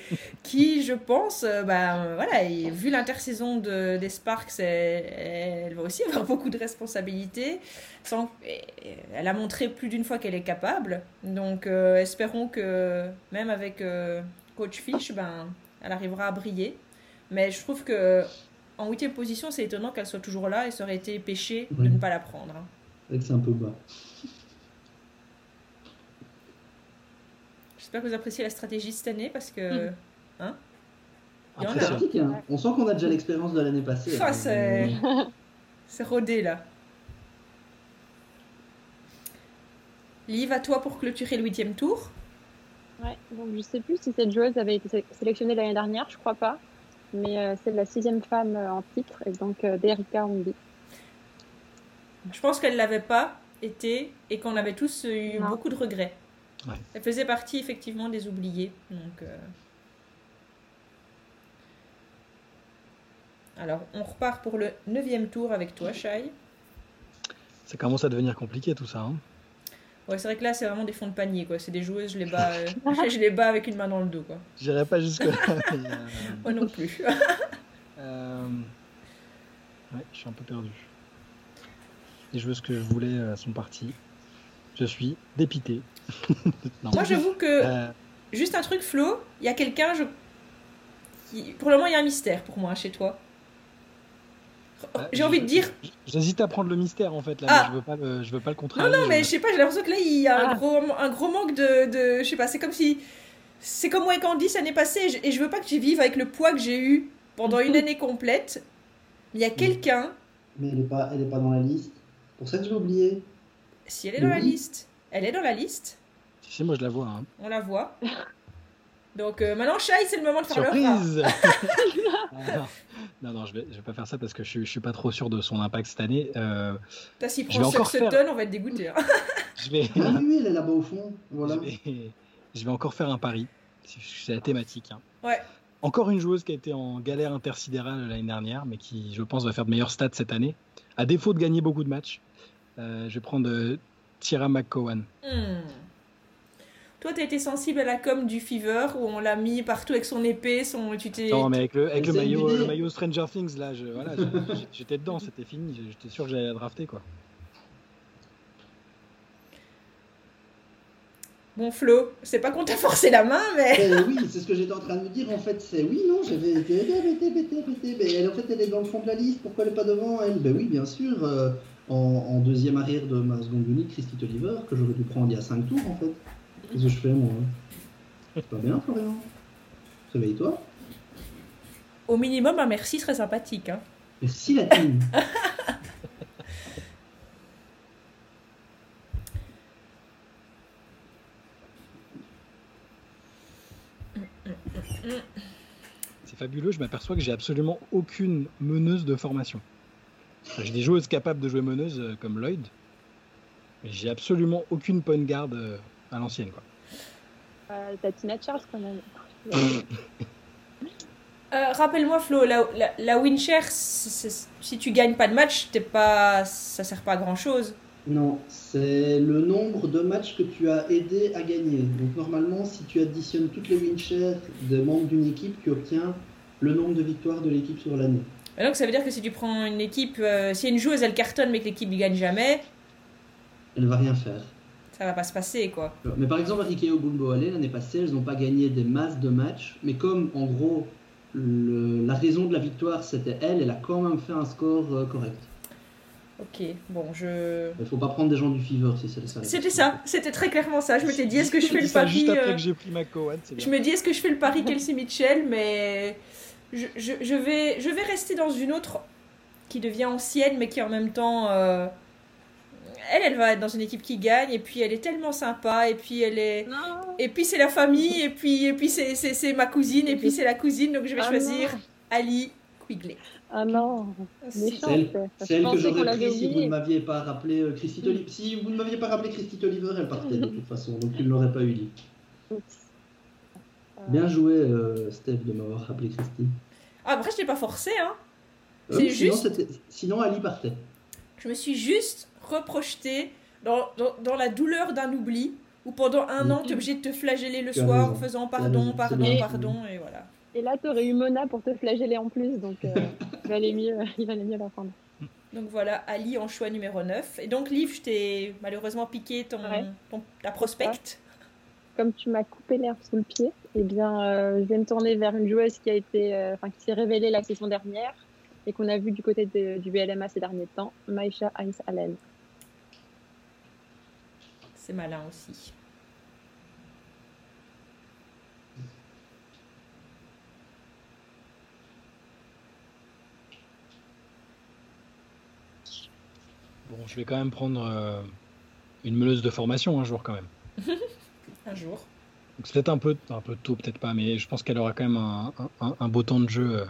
Speaker 1: qui, je pense, euh, bah, euh, voilà, et vu l'intersaison de, des Sparks, elle, elle va aussi avoir beaucoup de responsabilités. Sans, et elle a montré plus d'une fois qu'elle est capable. Donc, euh, espérons que, même avec euh, Coach Fish, ben, elle arrivera à briller. Mais je trouve que en huitième position, c'est étonnant qu'elle soit toujours là et ça aurait été péché de ne pas la prendre.
Speaker 3: C'est vrai que c'est un peu bas.
Speaker 1: J'espère que vous appréciez la stratégie cette année parce que. Hein? Il y en a.
Speaker 3: C'est
Speaker 4: Impressionnant.
Speaker 3: pratique, hein. On sent qu'on a déjà l'expérience de l'année passée. Hein.
Speaker 1: c'est. C'est rodé là. Liv, à toi pour clôturer le huitième tour.
Speaker 2: Ouais, donc je sais plus si cette joueuse avait été sé- sélectionnée l'année dernière, je crois pas. Mais euh, c'est la sixième femme euh, en titre, et donc euh, d'Erika Ombi.
Speaker 1: Je pense qu'elle l'avait pas été et qu'on avait tous eu
Speaker 2: Non.
Speaker 1: beaucoup de regrets.
Speaker 4: Ouais.
Speaker 1: Elle faisait partie effectivement des oubliés. Donc, euh, Alors, on repart pour le neuvième tour avec toi, Shai.
Speaker 4: Ça commence à devenir compliqué tout ça. hein.
Speaker 1: Ouais, c'est vrai que là, c'est vraiment des fonds de panier, quoi. C'est des joueuses, je les bats, euh, je les bats avec une main dans le dos, quoi.
Speaker 4: J'irai pas jusque là. mais, euh,
Speaker 1: Moi non plus.
Speaker 4: euh, Ouais, je suis un peu perdu. Les joueuses que je voulais euh, sont parties. Je suis dépité. Non.
Speaker 1: Moi, j'avoue que
Speaker 4: Euh,
Speaker 1: Juste un truc, Flo, il y a quelqu'un, je... qui- pour le moment, il y a un mystère pour moi chez toi.
Speaker 4: euh,
Speaker 1: J'ai envie de dire,
Speaker 4: J'hésite à prendre le mystère en fait là,
Speaker 1: Ah.
Speaker 4: mais je veux pas le, je veux pas le
Speaker 1: non,
Speaker 4: contrarier.
Speaker 1: non, mais je sais pas, j'ai l'impression que là, il y a un,
Speaker 2: Ah.
Speaker 1: gros, un gros manque de, de- je sais pas, c'est comme si, c'est comme moi et Candice l'année passée, et je, et je veux pas que tu vives avec le poids que j'ai eu pendant une année complète. Mais il y a quelqu'un,
Speaker 3: Mais elle n'est pas, elle est pas dans la liste. Pour ça que je l'ai oublié.
Speaker 1: si elle est dans la liste, elle est dans la liste,
Speaker 4: Si, si, moi je la vois. hein.
Speaker 1: on la voit. Donc euh, maintenant, Shai, c'est le moment de faire.
Speaker 4: Surprise non, non, non, je vais, je vais pas faire ça parce que je, suis- je suis pas trop sûr de son impact cette année. Euh,
Speaker 1: T'as
Speaker 4: vais
Speaker 1: prend
Speaker 4: encore
Speaker 1: Sutton,
Speaker 4: faire-
Speaker 1: on va être dégoûté. hein.
Speaker 4: je vais,
Speaker 3: oui, oui, elle est là-bas au fond. Voilà.
Speaker 4: je vais, je vais encore faire un pari. C'est- la thématique. hein.
Speaker 1: Ouais.
Speaker 4: Encore une joueuse qui a été en galère intersidérale l'année dernière, mais qui, je pense, va faire de meilleurs stats cette année. À défaut de gagner beaucoup de matchs, je vais prendre euh, Tyra McCowan.
Speaker 1: Hmm. Toi, t'as été sensible à la com du Fever où on l'a mis partout avec son épée, son. Tu t'es.
Speaker 4: Non, mais avec le, avec le
Speaker 3: C'est
Speaker 4: maillot, le Stranger Things, là, je- voilà, j'ai- j'étais dedans, c'était fini. J'étais sûr que j'allais la drafter, quoi.
Speaker 1: Bon, Flo, c'est pas qu'on t'a forcé la main, mais.
Speaker 3: Eh oui, c'est ce que j'étais en train de me dire en fait. C'est oui, non, j'avais été mais elle, en fait elle est dans le fond de la liste. Pourquoi elle est pas devant elle Ben oui, bien sûr. euh, en, en deuxième arrière de ma seconde unique, Christy Oliver, que j'aurais dû prendre il y a 5 tours en fait. Qu'est-ce que je fais moi hein? C'est pas bien, Florian. Réveille-toi.
Speaker 1: Au minimum, un merci serait sympathique. Hein.
Speaker 3: Merci la team.
Speaker 4: C'est fabuleux, je m'aperçois que j'ai absolument aucune meneuse de formation. J'ai des joueuses capables de jouer meneuse euh, comme Lloyd, mais j'ai absolument aucune point guard euh, à l'ancienne. quoi.
Speaker 2: Euh, T'as Tina Charles quand même.
Speaker 1: Euh, Rappelle-moi, Flo, la, la, la win share, si tu gagnes pas de match, t'es pas, ça sert pas à grand chose.
Speaker 3: Non, c'est le nombre de matchs que tu as aidé à gagner. Donc normalement, si tu additionnes toutes les win shares des membres d'une équipe, tu obtiens le nombre de victoires de l'équipe sur l'année.
Speaker 1: Donc, ça veut dire que si tu prends une équipe, euh, si une joueuse elle cartonne mais que l'équipe ne gagne jamais,
Speaker 3: Elle va rien faire.
Speaker 1: ça va pas se passer quoi.
Speaker 3: Mais par exemple, Rikeo Bumboale, l'année passée, elles n'ont pas gagné des masses de matchs. Mais comme en gros, le- la raison de la victoire c'était elle, elle a quand même fait un score euh, correct.
Speaker 1: Ok, bon, je.
Speaker 3: Il faut pas prendre des gens du Fever si c'est ça.
Speaker 1: C'était ça, c'était très clairement ça. Je m'étais dit, est-ce que je fais le pari
Speaker 4: juste après
Speaker 1: euh,
Speaker 4: que j'ai pris McCowan, c'est
Speaker 1: Je me dis, est-ce que je fais le pari Kelsey Mitchell Mais je, je, je vais, je vais rester dans une autre qui devient ancienne, mais qui en même temps. euh, Elle, elle va être dans une équipe qui gagne, et puis elle est tellement sympa, et puis elle est.
Speaker 2: Non.
Speaker 1: Et puis c'est la famille, et puis, et puis c'est, c'est, c'est ma cousine, et puis c'est la cousine, donc je vais
Speaker 2: Ah
Speaker 1: choisir
Speaker 2: non.
Speaker 1: Ali Quigley.
Speaker 2: Ah non,
Speaker 1: Si.
Speaker 2: méchant.
Speaker 3: Celle,
Speaker 2: c'est-
Speaker 3: celle
Speaker 2: je
Speaker 3: que j'aurais pris si vous ne m'aviez pas rappelé euh, Christy Oliver. Si vous ne m'aviez pas rappelé Christy Oliver, elle partait de toute façon, donc tu ne l'aurais pas eu dit.
Speaker 2: Euh,
Speaker 3: Bien joué, euh, Steph, de m'avoir rappelé Christy.
Speaker 1: Ah, après, je t'ai pas forcé, hein.
Speaker 3: Euh,
Speaker 1: C'est
Speaker 3: sinon,
Speaker 1: juste-
Speaker 3: c'était- sinon, Ali partait.
Speaker 1: Je me suis juste reprojetée dans, dans, dans la douleur d'un oubli, où pendant un an, tu es obligé de te flageller le
Speaker 3: Tu
Speaker 1: soir
Speaker 3: raison.
Speaker 1: en faisant pardon, pardon, pardon, et voilà.
Speaker 2: Et là, t'aurais eu Mona pour te flageller en plus, donc euh, il, valait mieux, il valait mieux la prendre.
Speaker 1: Donc voilà, Ali en choix numéro 9. Et donc, Liv, je t'ai malheureusement piqué ton,
Speaker 2: Ouais.
Speaker 1: ton- ta prospect.
Speaker 2: Comme tu m'as coupé l'herbe sous le pied, eh bien, euh, je vais me tourner vers une joueuse qui a été, euh, enfin, qui s'est révélée la saison dernière et qu'on a vu du côté de- du BLMA ces derniers temps, Maïcha Heinz Allen.
Speaker 1: C'est malin aussi.
Speaker 4: Bon, je vais quand même prendre euh, une meneuse de formation un jour quand même.
Speaker 1: Un jour.
Speaker 4: C'est peut-être un peu, un peu tôt, peut-être pas, mais je pense qu'elle aura quand même un, un- un beau temps de jeu. euh.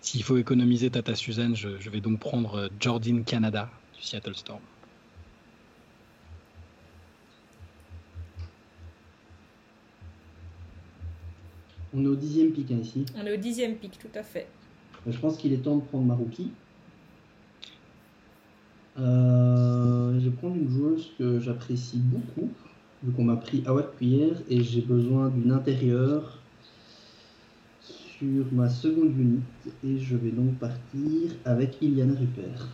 Speaker 4: S'il faut économiser Tata Suzanne, je, je vais donc prendre euh, Jordan Canada du Seattle Storm.
Speaker 3: On est au dixième pick hein, ici.
Speaker 1: On est au dixième pic, tout à fait.
Speaker 3: Je pense qu'il est temps de prendre ma rookie. Euh, je vais prendre une joueuse que j'apprécie beaucoup, vu qu'on m'a pris Awad Cuillère, et j'ai besoin d'une intérieure sur ma seconde unité, et je vais donc partir avec Iliana Rupert.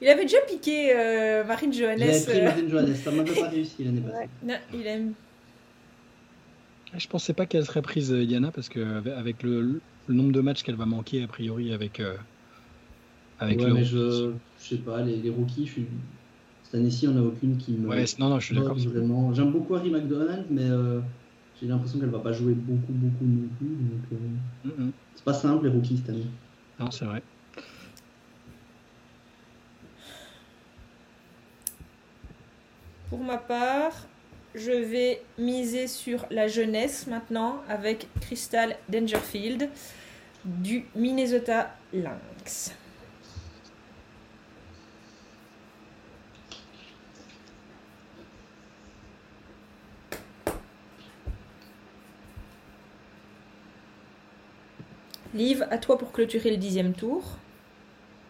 Speaker 1: Il avait déjà piqué euh, Marine Johannes.
Speaker 3: J'avais pris
Speaker 1: euh,
Speaker 3: Marine Johannes, ça m'avait pas réussi l'année passée.
Speaker 2: Ouais.
Speaker 1: non, il aime.
Speaker 4: Je pensais pas qu'elle serait prise, euh, Iliana, parce que avec- avec le, le nombre de matchs qu'elle va manquer, a priori, avec, euh, avec
Speaker 3: ouais,
Speaker 4: le.
Speaker 3: mais je, je sais pas, les, les rookies, je suis... cette année-ci, on n'a aucune qui me.
Speaker 4: Ouais, non, non, je suis d'accord.
Speaker 3: Vraiment. J'aime beaucoup Harry McDonald, mais euh, j'ai l'impression qu'elle va pas jouer beaucoup, beaucoup non plus. Donc, euh,
Speaker 4: Mm, mm.
Speaker 3: c'est pas simple les rookies cette année.
Speaker 4: Non, c'est vrai.
Speaker 1: Pour ma part, je vais miser sur la jeunesse maintenant avec Crystal Dangerfield du Minnesota Lynx. Liv, à toi pour clôturer le dixième tour.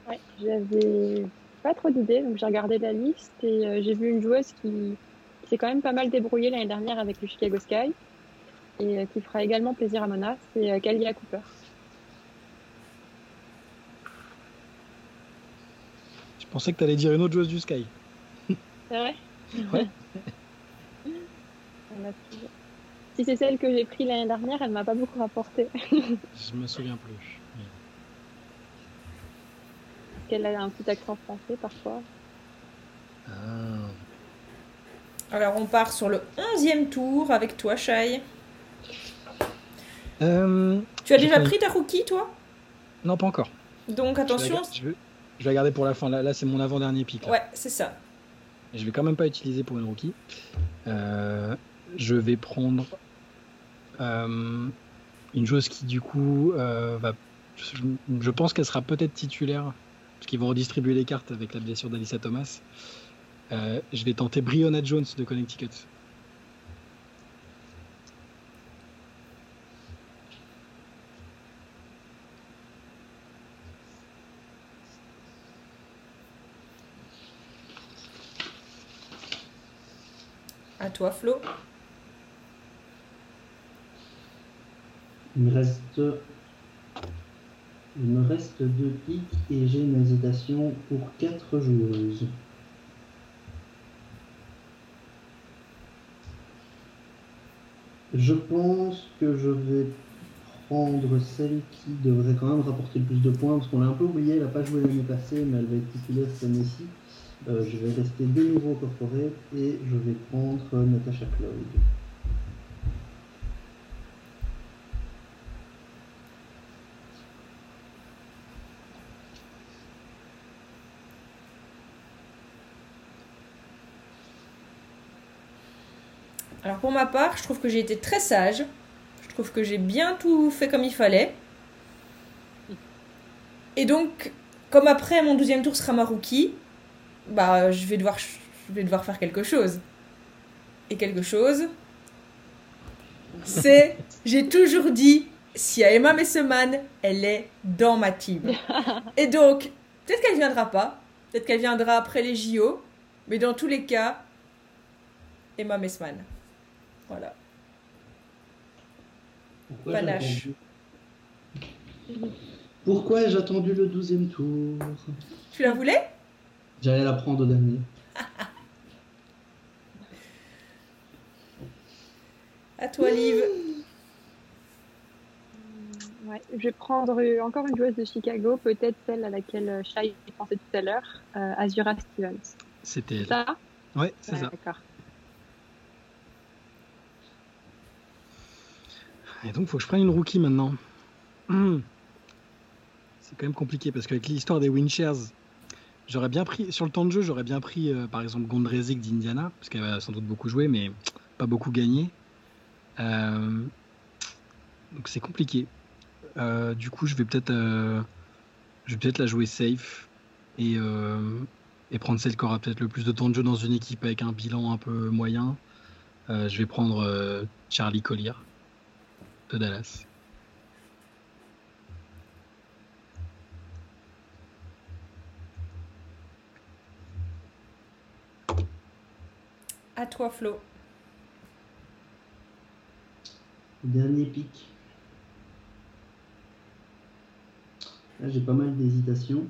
Speaker 2: Ouais, j'avais pas trop d'idées, donc j'ai regardé la liste et euh, j'ai vu une joueuse qui, qui s'est quand même pas mal débrouillée l'année dernière avec le Chicago Sky et euh, qui fera également plaisir à Mona, c'est euh, Kalia Cooper.
Speaker 4: Je pensais que tu allais dire une autre joueuse du Sky.
Speaker 2: C'est vrai?
Speaker 4: Ouais.
Speaker 2: Toujours- Si c'est celle que j'ai pris l'année dernière, elle m'a pas beaucoup rapporté.
Speaker 4: Je me souviens plus. Mais-
Speaker 2: qu'elle a un petit accent français parfois.
Speaker 4: Ah.
Speaker 1: Alors, on part sur le onzième tour avec toi, Shai.
Speaker 4: Euh,
Speaker 1: Tu as déjà pris ta rookie, toi?
Speaker 4: Non, pas encore.
Speaker 1: Donc,
Speaker 4: Je vais
Speaker 1: attention.
Speaker 4: Je vais, je vais la garder pour la fin. Là, là c'est mon avant-dernier pic. là.
Speaker 1: Ouais, c'est ça.
Speaker 4: Je vais quand même pas utiliser pour une rookie. Euh, je vais prendre une joueuse qui du coup euh, va. Je, pense qu'elle sera peut-être titulaire parce qu'ils vont redistribuer les cartes avec la blessure d'Alyssa Thomas. Euh, je vais tenter Brianna Jones de Connecticut.
Speaker 1: À toi, Flo.
Speaker 3: Il me reste. Il me deux pics et j'ai une hésitation pour quatre joueuses. Je pense que je vais prendre celle qui devrait quand même rapporter le plus de points, parce qu'on l'a un peu oublié, elle n'a pas joué l'année passée, mais elle va être titulaire cette année-ci. Euh, je vais rester de nouveau corporate et je vais prendre Natasha Cloud.
Speaker 1: Alors, pour ma part, je trouve que j'ai été très sage. Je trouve que j'ai bien tout fait comme il fallait. Et donc, comme après mon douzième tour sera ma rookie, bah, je vais devoir, je vais devoir faire quelque chose. Et quelque chose, c'est, j'ai toujours dit, si à Emma Messeman, elle est dans ma team. Et donc, peut-être qu'elle viendra pas, peut-être qu'elle viendra après les JO, mais dans tous les cas, Emma Messman. Voilà.
Speaker 3: Pourquoi
Speaker 1: Panache.
Speaker 3: Pourquoi ai-je attendu le 12e tour
Speaker 1: Tu la voulais?
Speaker 3: J'allais la prendre au dernier.
Speaker 1: À toi, Liv.
Speaker 2: Ouais, je vais prendre encore une joueuse de Chicago, peut-être celle à laquelle Shai pensait tout à l'heure, euh, Azura Stevens.
Speaker 4: C'était elle.
Speaker 2: Ça?
Speaker 4: Ouais, c'est
Speaker 2: Ouais,
Speaker 4: ça.
Speaker 2: D'accord.
Speaker 4: Et donc, il faut que je prenne une rookie maintenant. Hmm. C'est quand même compliqué parce qu'avec l'histoire des Winchers, j'aurais bien pris, sur le temps de jeu, j'aurais bien pris euh, par exemple Gondrezic d'Indiana, parce qu'elle va sans doute beaucoup joué, mais pas beaucoup gagné. Euh, donc c'est compliqué. Euh, du coup, je vais peut-être peut-être la jouer safe et, prendre celle qui aura peut-être le plus de temps de jeu dans une équipe avec un bilan un peu moyen. Je vais prendre Charlie Collier de Dallas.
Speaker 1: À toi, Flo.
Speaker 3: Dernier pic. Là, j'ai pas mal d'hésitation.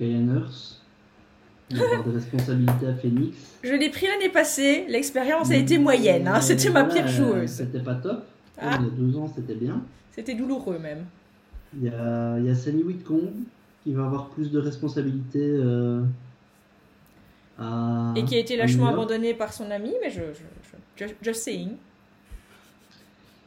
Speaker 3: Il y des responsabilités à Phoenix.
Speaker 1: Je l'ai pris l'année passée. L'expérience a été moyenne. hein. C'était ma pire joueuse.
Speaker 3: C'était pas top.
Speaker 1: Ah.
Speaker 3: Il y a deux ans, c'était bien.
Speaker 1: C'était douloureux même.
Speaker 3: Il y a, il y a Sally Whitcomb qui va avoir plus de responsabilités euh, à.
Speaker 1: Et qui a été lâchement
Speaker 3: New York.
Speaker 1: abandonné par son ami, mais je. je, je just saying.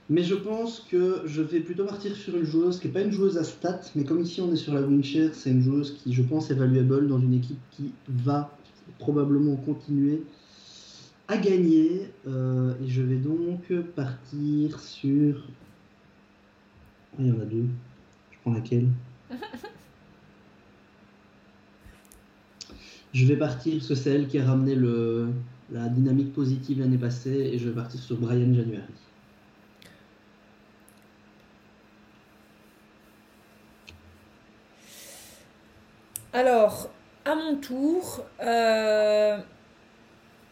Speaker 3: Mais je pense que je vais plutôt partir sur une joueuse qui n'est pas une joueuse à stats, mais comme ici on est sur la Winshare, c'est une joueuse qui, je pense, est valuable dans une équipe qui va probablement continuer à gagner. Euh, et je vais donc partir sur. Ah, il y en a deux. Je prends laquelle? Je vais partir sur celle qui a ramené le, la dynamique positive l'année passée et je vais partir sur Brian January.
Speaker 1: Alors, à mon tour, euh,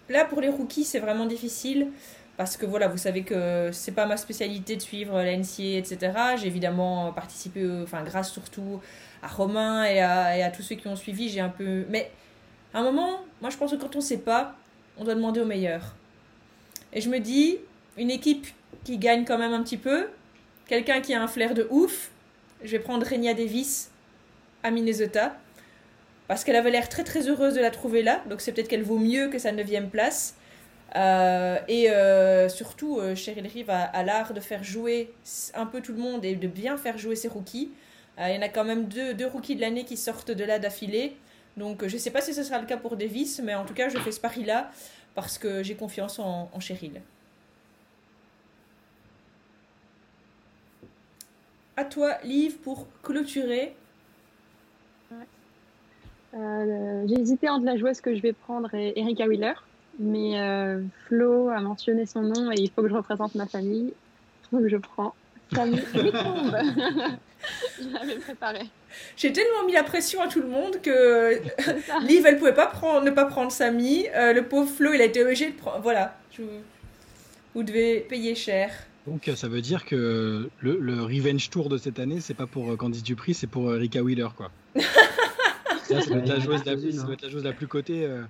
Speaker 1: là pour les rookies, c'est vraiment difficile. Parce que voilà, vous savez que c'est pas ma spécialité de suivre la etc. J'ai évidemment participé, enfin, grâce surtout à Romain et à, et à tous ceux qui ont suivi, j'ai un peu. Mais à un moment, moi je pense que quand on sait pas, on doit demander au meilleur. Et je me dis, une équipe qui gagne quand même un petit peu, quelqu'un qui a un flair de ouf, je vais prendre Renia Davis à Minnesota. Parce qu'elle avait l'air très très heureuse de la trouver là, donc c'est peut-être qu'elle vaut mieux que sa neuvième place. Euh, et euh, surtout, euh, Cheryl Reeve a, l'art de faire jouer un peu tout le monde et de bien faire jouer ses rookies. il y en a quand même deux, deux rookies de l'année qui sortent de là d'affilée. Donc je ne sais pas si ce sera le cas pour Davis, mais en tout cas, je fais ce pari-là parce que j'ai confiance en, Cheryl. À toi, Liv, pour clôturer.
Speaker 2: J'ai hésité entre la joueuse que je vais prendre et Erika Wheeler. Mais euh, Flo a mentionné son nom et il faut que je représente ma famille. Donc je prends Camille Mécombe. je l'avais préparé.
Speaker 1: J'ai tellement mis la pression à tout le monde que Liv, elle pouvait pas prendre, ne pas prendre Samy. Euh, le pauvre Flo, il a été obligé de prendre. Voilà. Vous devez payer cher.
Speaker 4: Donc ça veut dire que le, le Revenge Tour de cette année, c'est pas pour Candice Dupri, c'est pour Rika Wheeler, quoi. Ça, ça, doit être la joueuse la, ça doit être la joueuse la plus cotée. Euh,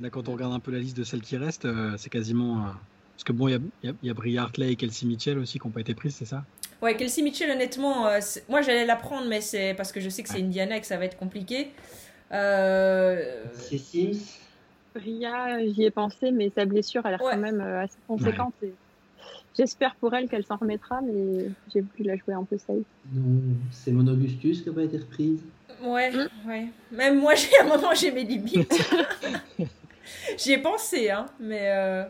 Speaker 4: Là, quand on regarde un peu la liste de celles qui restent, euh, c'est quasiment. Euh, parce que bon, il y a, y, a, Brie Hartley et Kelsey Mitchell aussi qui n'ont pas été prises, c'est ça?
Speaker 1: Ouais, Kelsey Mitchell, honnêtement, euh, moi j'allais la prendre, mais c'est parce que je sais que c'est Indiana et que ça va être compliqué.
Speaker 3: C'est Sims?
Speaker 2: Bria, j'y ai pensé, mais sa blessure a l'air quand même assez conséquente. J'espère pour elle qu'elle s'en remettra, mais j'ai voulu la jouer un peu safe.
Speaker 3: Non, c'est Mon Augustus qui n'a pas été reprise.
Speaker 1: Ouais, mm. ouais. Même moi, j'ai un moment, j'ai mes limites. J'y ai pensé, hein, mais, euh,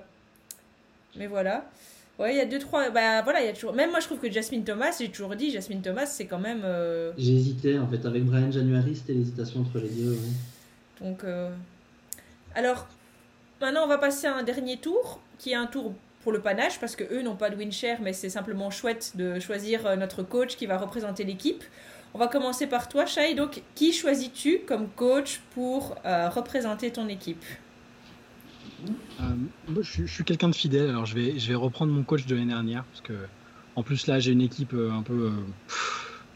Speaker 1: mais voilà. Ouais, il y a deux, trois. Bah voilà, il y a toujours. Même moi, je trouve que Jasmine Thomas, j'ai toujours dit, Jasmine Thomas, c'est quand même. Euh,
Speaker 3: J'hésitais, en fait, avec Brian January, c'était l'hésitation entre les deux.
Speaker 1: Donc. Euh, alors, maintenant, on va passer à un dernier tour, qui est un tour pour le panache, parce que eux n'ont pas de win share, mais c'est simplement chouette de choisir notre coach qui va représenter l'équipe. On va commencer par toi, Shai. Donc, qui choisis-tu comme coach pour représenter ton équipe?
Speaker 4: Euh, je, suis quelqu'un de fidèle, alors je vais, reprendre mon coach de l'année dernière, parce que en plus là j'ai une équipe euh, un peu,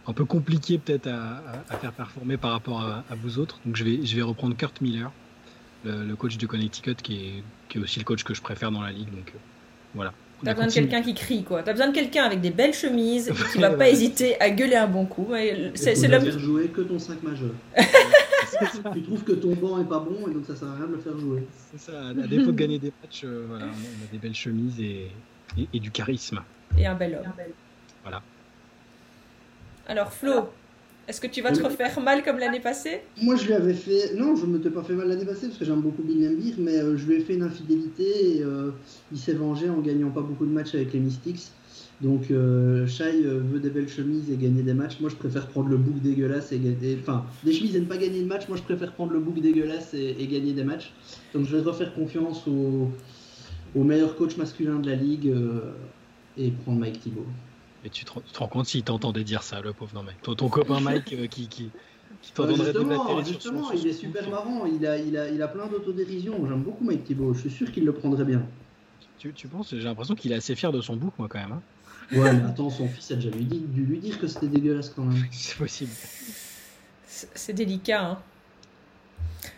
Speaker 4: euh, compliquée peut-être à, faire performer par rapport à, vous autres. Donc je vais, reprendre Kurt Miller, le, coach de Connecticut, qui est, aussi le coach que je préfère dans la ligue. Voilà.
Speaker 1: T'as besoin de quelqu'un qui crie, quoi. T'as besoin de quelqu'un avec des belles chemises et qui va pas hésiter à gueuler un bon coup.
Speaker 3: C'est l'homme. faire jouer que ton 5 majeur. tu trouves que ton banc est pas bon et donc ça sert à rien de le faire jouer.
Speaker 4: C'est ça, à défaut de gagner des matchs, euh, voilà, on a des belles chemises et, et, du charisme.
Speaker 1: Et un bel homme.
Speaker 4: Voilà.
Speaker 1: Alors Flo, est-ce que tu vas te refaire mal comme l'année passée?
Speaker 3: Moi je lui avais fait. Non, je ne m'étais pas fait mal l'année passée parce que j'aime beaucoup Bill Lambir, mais euh, je lui ai fait une infidélité et euh, il s'est vengé en gagnant pas beaucoup de matchs avec les Mystics. Donc, euh, Shai euh, veut des belles chemises et gagner des matchs. Moi, je préfère prendre le bouc dégueulasse et gagner. Enfin, des chemises et ne pas gagner de match. Moi, je préfère prendre le bouc dégueulasse et, gagner des matchs. Donc, je vais refaire confiance au, meilleur coach masculin de la ligue euh, et prendre Mike Thibault.
Speaker 4: Et tu te, rends compte s'il t'entendait dire ça, le pauvre non, mec. Ton, copain Mike euh, qui. qui... qui
Speaker 3: bah, justement, justement il est super marrant, il a, il a, il a plein d'autodérision. J'aime beaucoup Mike Thibault, je suis sûr qu'il le prendrait bien.
Speaker 4: Tu, tu penses J'ai l'impression qu'il est assez fier de son bouc, moi, quand même. Hein.
Speaker 3: Ouais, mais attends, son fils a déjà lui dit, dû lui dire que c'était dégueulasse quand même.
Speaker 4: C'est possible.
Speaker 1: C'est délicat. Hein.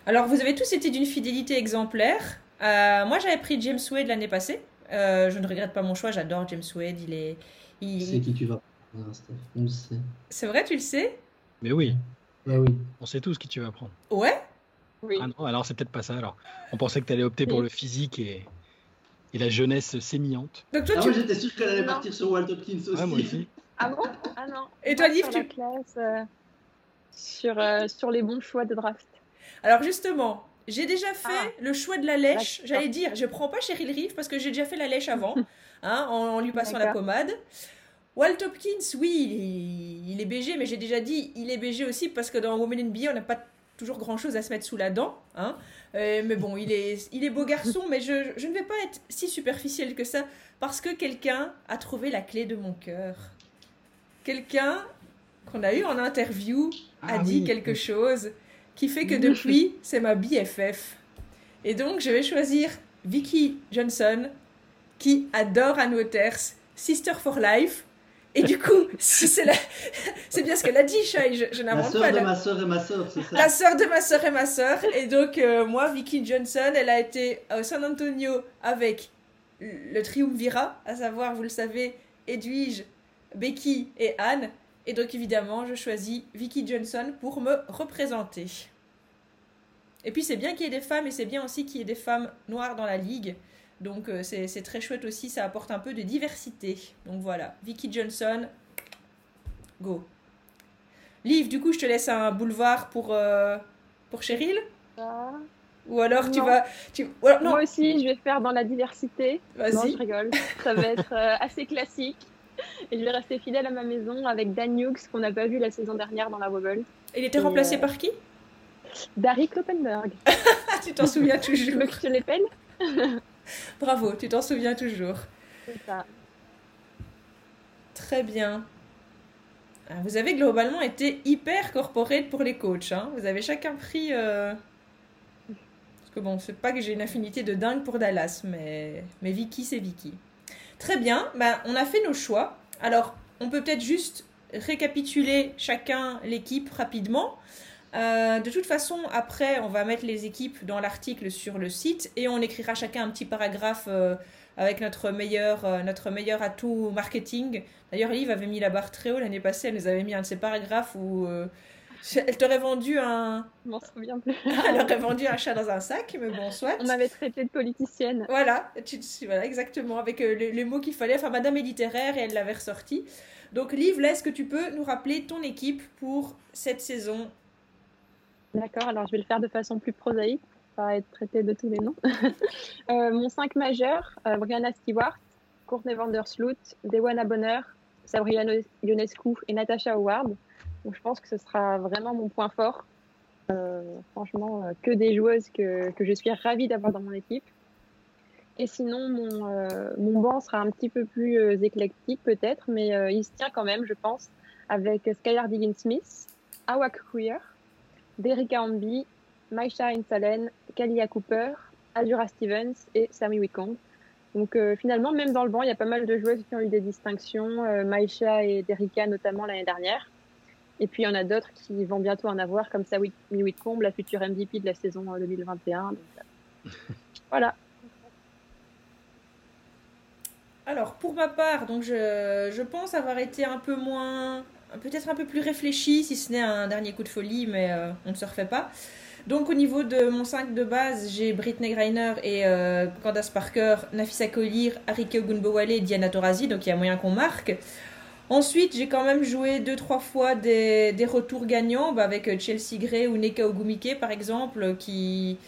Speaker 1: Alors, vous avez tous été d'une fidélité exemplaire. Euh, moi, j'avais pris James Wade l'année passée. Euh, je ne regrette pas mon choix, j'adore James Wade. Il est. Il...
Speaker 3: C'est qui tu vas prendre, On le sait.
Speaker 1: C'est vrai, tu le sais?
Speaker 4: Mais oui.
Speaker 3: Bah oui.
Speaker 4: On sait tous qui tu vas prendre.
Speaker 1: Ouais?
Speaker 2: Oui.
Speaker 4: Ah non, alors c'est peut-être pas ça. Alors, on pensait que tu allais opter pour le physique et et la jeunesse sémillante.
Speaker 3: Donc toi, ah, tu... moi j'étais sûr qu'elle allait partir sur Walt Hopkins aussi.
Speaker 4: Ouais, moi aussi.
Speaker 2: Ah bon? Ah non.
Speaker 1: Et toi, Liv, tu...
Speaker 2: classe, euh, sur, euh, sur les bons choix de draft.
Speaker 1: Alors justement, j'ai déjà fait ah. le choix de la lèche. J'allais dire, je prends pas Cheryl Reeve parce que j'ai déjà fait la lèche avant, hein, en, lui passant la pommade. Walt Hopkins, oui, il est, il est BG, mais j'ai déjà dit, il est BG aussi parce que dans Women in NBA, on n'a pas toujours grand chose à se mettre sous la dent. Hein. Euh, mais bon, il est, il est beau garçon, mais je, je, ne vais pas être si superficielle que ça parce que quelqu'un a trouvé la clé de mon cœur. Quelqu'un qu'on a eu en interview a ah dit quelque chose. qui fait que depuis, c'est ma BFF. Et donc, je vais choisir Vicky Johnson, qui adore Anne Waters, Sister for Life. Et du coup, c'est bien ce qu'elle a dit, Shai, je, je n'invente
Speaker 3: La
Speaker 1: pas.
Speaker 3: sœur de
Speaker 1: la-
Speaker 3: ma sœur et ma sœur, c'est ça
Speaker 1: La sœur de ma sœur et ma sœur. Et donc, euh, moi, Vicky Johnson, elle a été au San Antonio avec le Triumvirat, à savoir, vous le savez, Edwige, Becky et Anne. Et donc, évidemment, je choisis Vicky Johnson pour me représenter. Et puis, c'est bien qu'il y ait des femmes et c'est bien aussi qu'il y ait des femmes noires dans la ligue. Donc, euh, c'est très chouette aussi, ça apporte un peu de diversité. Donc, voilà, Vicky Johnson, go. Liv, du coup, je te laisse un boulevard pour, euh, pour Cheryl
Speaker 2: Ah.
Speaker 1: Ou alors tu
Speaker 2: Non.
Speaker 1: vas. Tu... ou alors- non,
Speaker 2: Moi aussi, je vais faire dans la diversité. Non,
Speaker 1: vas-y.
Speaker 2: je rigole. Ça va être euh, assez classique. Et je vais rester fidèle à ma maison avec Dan Hughes, qu'on n'a pas vu la saison dernière dans la Wobble.
Speaker 1: Il était
Speaker 2: Et,
Speaker 1: remplacé
Speaker 2: euh,
Speaker 1: par qui?
Speaker 2: Darry Kloppenberg.
Speaker 1: Tu t'en souviens
Speaker 2: Tu
Speaker 1: toujours.
Speaker 2: je te l'épelle
Speaker 1: Bravo, tu t'en souviens toujours.
Speaker 2: C'est ça.
Speaker 1: Très bien. Ah, Vous avez globalement été hyper corporate pour les coachs. hein. Vous avez chacun pris. euh, Parce que bon, c'est pas que j'ai une affinité de dingue pour Dallas, mais, mais Vicky, c'est Vicky. Très bien, ben, on a fait nos choix. Alors, on peut peut-être juste récapituler chacun l'équipe rapidement. Euh, de toute façon, après, on va mettre les équipes dans l'article sur le site et on écrira chacun un petit paragraphe euh, avec notre meilleur, euh, notre meilleur atout marketing. D'ailleurs, Liv avait mis la barre très haut l'année passée. Elle nous avait mis un de ses paragraphes où elle t'aurait vendu un, elle aurait vendu un chat dans un sac, mais bon, soit.
Speaker 2: On m'avait traité de politicienne.
Speaker 1: Voilà, tu, voilà, exactement, avec les, les mots qu'il fallait. Enfin, Madame est littéraire et elle l'avait ressorti. Donc, Liv, là, est-ce que tu peux nous rappeler ton équipe pour cette saison
Speaker 2: D'accord, alors je vais le faire de façon plus prosaïque, pas être traité de tous les noms. Euh, mon 5 majeur, euh, Brianna Stewart, Courtney Vandersloot, Dewana Bonner, Sabrina Ionescu et Natasha Howard. Donc je pense que ce sera vraiment mon point fort. Euh, franchement, euh, que des joueuses que, que je suis ravie d'avoir dans mon équipe. Et sinon, mon, euh, mon banc sera un petit peu plus éclectique peut-être, mais il se tient quand même, je pense, avec Skylar Diggins-Smith, Awak Queer, Derricka Ambi, Maisha Insalen, Kalia Cooper, Azura Stevens et Sammy Wicombe. Donc euh, finalement, même dans le banc, il y a pas mal de joueuses qui ont eu des distinctions, euh, Maisha et Derricka notamment l'année dernière. Et puis il y en a d'autres qui vont bientôt en avoir, comme Sammy Wicombe, la future MVP de la saison euh, 2021. Donc, euh, voilà.
Speaker 1: Alors, pour ma part, donc je, je pense avoir été un peu moins. Peut-être un peu plus réfléchi, si ce n'est un dernier coup de folie, mais euh, on ne se refait pas. Donc, au niveau de mon 5 de base, j'ai Britney Griner et euh, Candace Parker, Nafisa Kolir, Arike Ogunbowale et Diana Taurasi, donc il y a moyen qu'on marque. Ensuite, j'ai quand même joué deux trois fois des, des retours gagnants bah, avec euh, Chelsea Gray ou Neka Ogumike par exemple, qui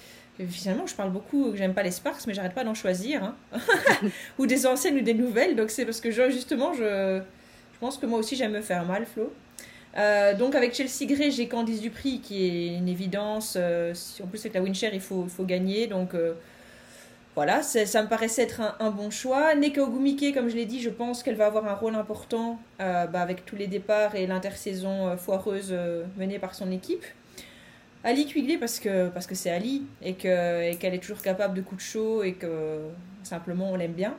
Speaker 1: finalement je parle beaucoup j'aime pas les Sparks, mais j'arrête pas d'en choisir, hein. ou des anciennes ou des nouvelles. Donc c'est parce que justement je, je pense que moi aussi j'aime me faire mal, Flo. Euh, donc avec Chelsea Gray, j'ai Candice Dupri qui est une évidence. euh, en plus avec la Winshare, il faut, faut gagner. Donc euh, voilà, ça me paraissait être un, bon choix. Neka Ogumike, comme je l'ai dit, je pense qu'elle va avoir un rôle important bah, avec tous les départs et l'intersaison foireuse menée par son équipe. Ali Quigley parce que c'est Ali et et qu'elle est toujours capable de coups de chaud et que simplement on l'aime bien.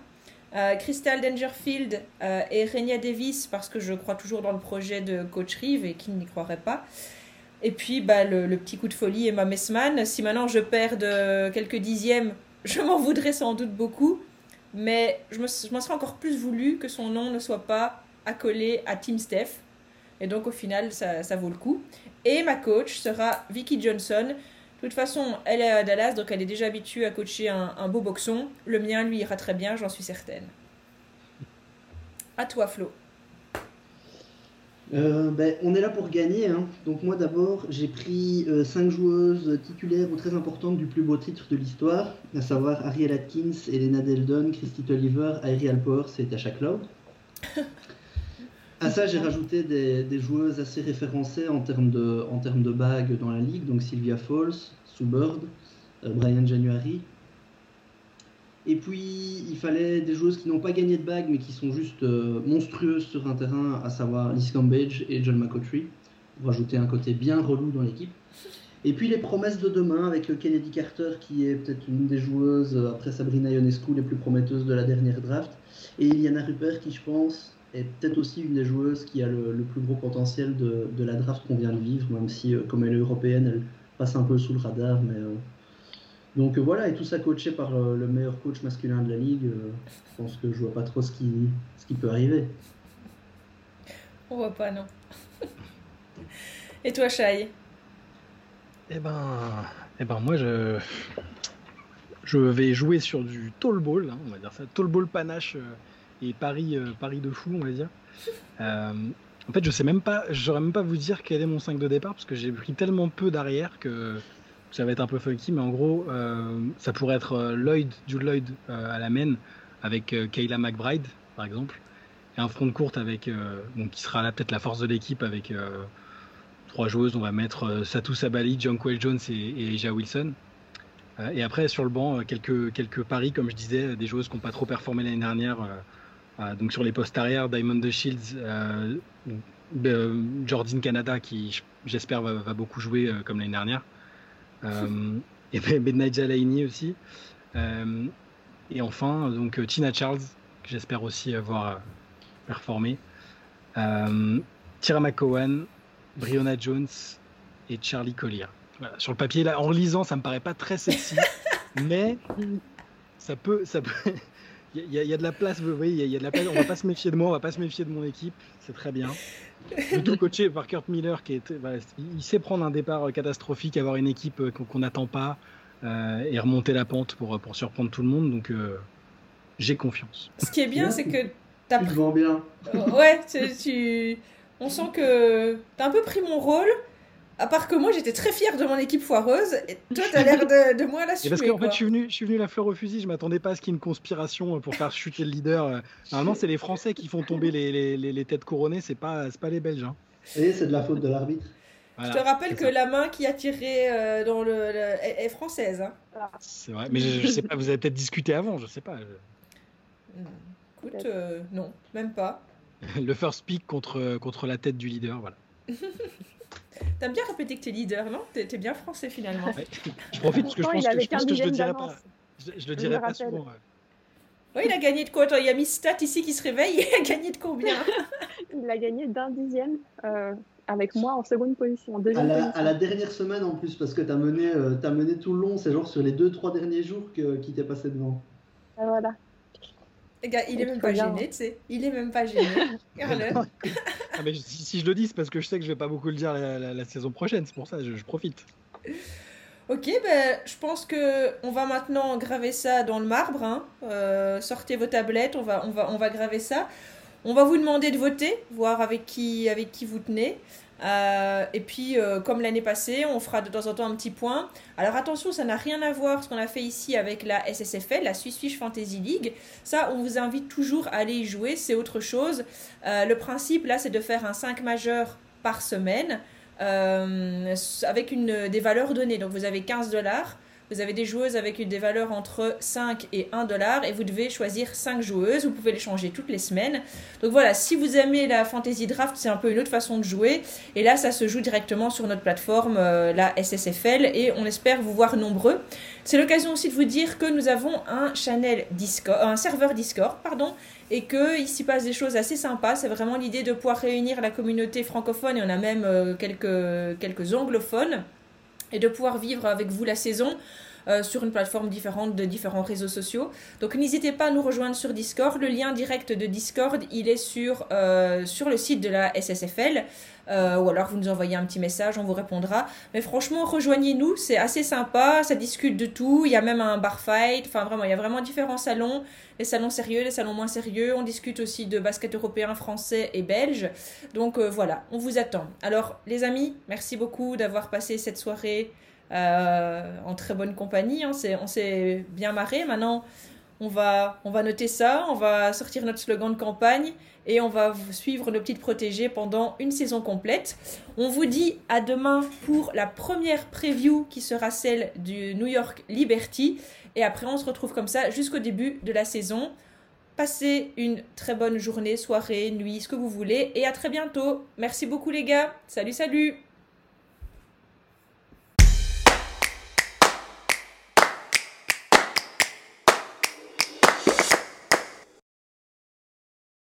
Speaker 1: Euh, Crystal Dangerfield euh, et Renia Davis parce que je crois toujours dans le projet de coach Reeve et qui n'y croirait pas. Et puis bah, le, petit coup de folie Emma Messman. Si maintenant je perds de quelques dixièmes, je m'en voudrais sans doute beaucoup. Mais je m'en serais encore plus voulu que son nom ne soit pas accolé à Team Steph. Et donc au final, ça, ça vaut le coup. Et ma coach sera Vicky Johnson. De toute façon, elle est à Dallas, donc elle est déjà habituée à coacher un, un beau boxon. Le mien, lui, ira très bien, j'en suis certaine. À toi, Flo.
Speaker 3: Euh, ben, on est là pour gagner. hein. Donc moi d'abord, j'ai pris 5 joueuses titulaires ou très importantes du plus beau titre de l'histoire, à savoir Ariel Atkins, Elena Deldon, Christy Tolliver, Ariel Powers et Tasha Cloud. À ça, j'ai rajouté des, joueuses assez référencées en termes de, en termes de bagues dans la ligue, donc Sylvia Falls, Sue Bird, euh, Brian January. Et puis, il fallait des joueuses qui n'ont pas gagné de bague, mais qui sont juste euh, monstrueuses sur un terrain, à savoir Liz Cambage et John McCautry, pour ajouter un côté bien relou dans l'équipe. Et puis les promesses de demain avec Kennedy Carter qui est peut-être une des joueuses après Sabrina Ionescu les plus prometteuses de la dernière draft. Et Iliana Rupert qui je pense est peut-être aussi une des joueuses qui a le, plus gros potentiel de, de la draft qu'on vient de vivre, même si comme elle est européenne, elle passe un peu sous le radar. Mais, donc voilà, et tout ça coaché par le meilleur coach masculin de la ligue, je pense que je vois pas trop ce qui, ce qui peut arriver.
Speaker 1: On voit pas, non. et toi, Shai?
Speaker 4: Eh ben, eh ben moi je, je vais jouer sur du tall ball, hein, on va dire ça, tall ball panache euh, et Paris, euh, Paris de fou, on va dire. Euh, en fait, je sais même pas, j'aurais même pas vous dire quel est mon 5 de départ parce que j'ai pris tellement peu d'arrière que ça va être un peu funky, mais en gros, ça pourrait être Lloyd, Jude Lloyd à la main avec Kayla McBride, par exemple, et un front de courte avec, qui sera là peut-être la force de l'équipe avec trois joueuses, on va mettre euh, Satou Sabali, Jonquel Jones et, Eja Wilson. Euh, et après, sur le banc, euh, quelques, quelques paris, comme je disais, des joueuses qui n'ont pas trop performé l'année dernière. Donc sur les postes arrière, Diamond the Shields, Jordan Canada, qui j'espère va, beaucoup jouer comme l'année dernière. et Midnight Jalaini aussi. et enfin, donc Tina Charles, que j'espère aussi avoir performé. Tira McCowan, Brianna Jones et Charlie Collier. Sur le papier, là, en lisant, ça me paraît pas très sexy, mais ça peut, ça peut. Il y, a de la place, vous voyez, il y, a de la place. On va pas se méfier de moi, on va pas se méfier de mon équipe, c'est très bien. tout coaché par Kurt Miller, qui est, il sait prendre un départ catastrophique, avoir une équipe euh, qu'on n'attend pas euh, et remonter la pente pour, pour surprendre tout le monde. Donc, euh, j'ai confiance.
Speaker 1: Ce qui est bien, c'est que
Speaker 3: tu as pris... bien.
Speaker 1: ouais, tu on sent que t'as un peu pris mon rôle. À part que moi, j'étais très fière de mon équipe foireuse, et toi, t'as l'air de, de moi l'assumer.
Speaker 4: Parce qu'en fait, je suis, venu, je suis venu la fleur au fusil, je m'attendais pas à ce qu'il y ait une conspiration pour faire chuter le leader. Normalement, c'est les Français qui font tomber les, les, les, têtes couronnées, c'est pas, pas les Belges. Hein.
Speaker 3: Et c'est de la faute de l'arbitre.
Speaker 1: je te rappelle que la main qui a tiré euh, dans le, est, française. Hein.
Speaker 4: C'est vrai, mais je, sais pas, vous avez peut-être discuté avant, je sais pas.
Speaker 1: Hmm. Écoute, euh, non, même pas.
Speaker 4: le first pick contre, contre la tête du leader, voilà.
Speaker 1: T'as bien répété que t'es leader, non T'es bien français finalement.
Speaker 4: Je profite parce que je pense que, je, le dirais pas. Je, le dirais pas souvent.
Speaker 1: Oui, il a gagné de quoi Il y a mis Stat ici qui se réveille. Il a gagné de combien?
Speaker 2: Il a gagné d'un dixième euh, avec moi en seconde position.
Speaker 3: à, la, à, la, dernière semaine en plus, parce que t'as mené, euh, as mené tout le long. C'est genre sur les deux, trois derniers jours qui t'est passé devant.
Speaker 2: Ah, voilà
Speaker 1: il est même pas gêné, tu sais. Il est même pas gêné.
Speaker 4: ah, mais si, je le dis, c'est parce que je sais que je vais pas beaucoup le dire la, saison prochaine. C'est pour ça, je, je profite.
Speaker 1: Ok, ben, je pense que on va maintenant graver ça dans le marbre. Hein. Euh, sortez vos tablettes, on va, on, va, on va graver ça. On va vous demander de voter, voir avec qui, avec qui vous tenez. Euh, et puis, euh, comme l'année passée, on fera de temps en temps un petit point. Alors attention, ça n'a rien à voir ce qu'on a fait ici avec la SSFL, la Swiss Fish Fantasy League. Ça, on vous invite toujours à aller y jouer, c'est autre chose. Euh, le principe, là, c'est de faire un 5 majeur par semaine avec une, des valeurs données. Donc, vous avez 15 dollars. Vous avez des joueuses avec des valeurs entre 5 et 1 dollar et vous devez choisir 5 joueuses. Vous pouvez les changer toutes les semaines. Donc voilà, si vous aimez la Fantasy Draft, c'est un peu une autre façon de jouer. Et là, ça se joue directement sur notre plateforme, euh, la SSFL, et on espère vous voir nombreux. C'est l'occasion aussi de vous dire que nous avons un channel Discord, serveur Discord, pardon, et qu'il s'y passe des choses assez sympas. C'est vraiment l'idée de pouvoir réunir la communauté francophone et on a même euh, quelques anglophones et de pouvoir vivre avec vous la saison euh, sur une plateforme différente de différents réseaux sociaux. Donc n'hésitez pas à nous rejoindre sur Discord. Le lien direct de Discord, il est sur, euh, sur le site de la SSFL. Euh, ou alors vous nous envoyez un petit message, on vous répondra. Mais franchement, rejoignez-nous, c'est assez sympa, ça discute de tout. Il y a même un bar fight, enfin vraiment, il y a vraiment différents salons, les salons sérieux, les salons moins sérieux. On discute aussi de basket européen, français et belge. Donc voilà, on vous attend. Alors les amis, merci beaucoup d'avoir passé cette soirée euh, en très bonne compagnie. Hein. On s'est bien marré. Maintenant, on va, noter ça, on va sortir notre slogan de campagne et on va suivre nos petites protégées pendant une saison complète. On vous dit à demain pour la première preview qui sera celle du New York Liberty. Et après, on se retrouve comme ça jusqu'au début de la saison. Passez une très bonne journée, soirée, nuit, ce que vous voulez. Et à très bientôt. Merci beaucoup les gars. Salut, salut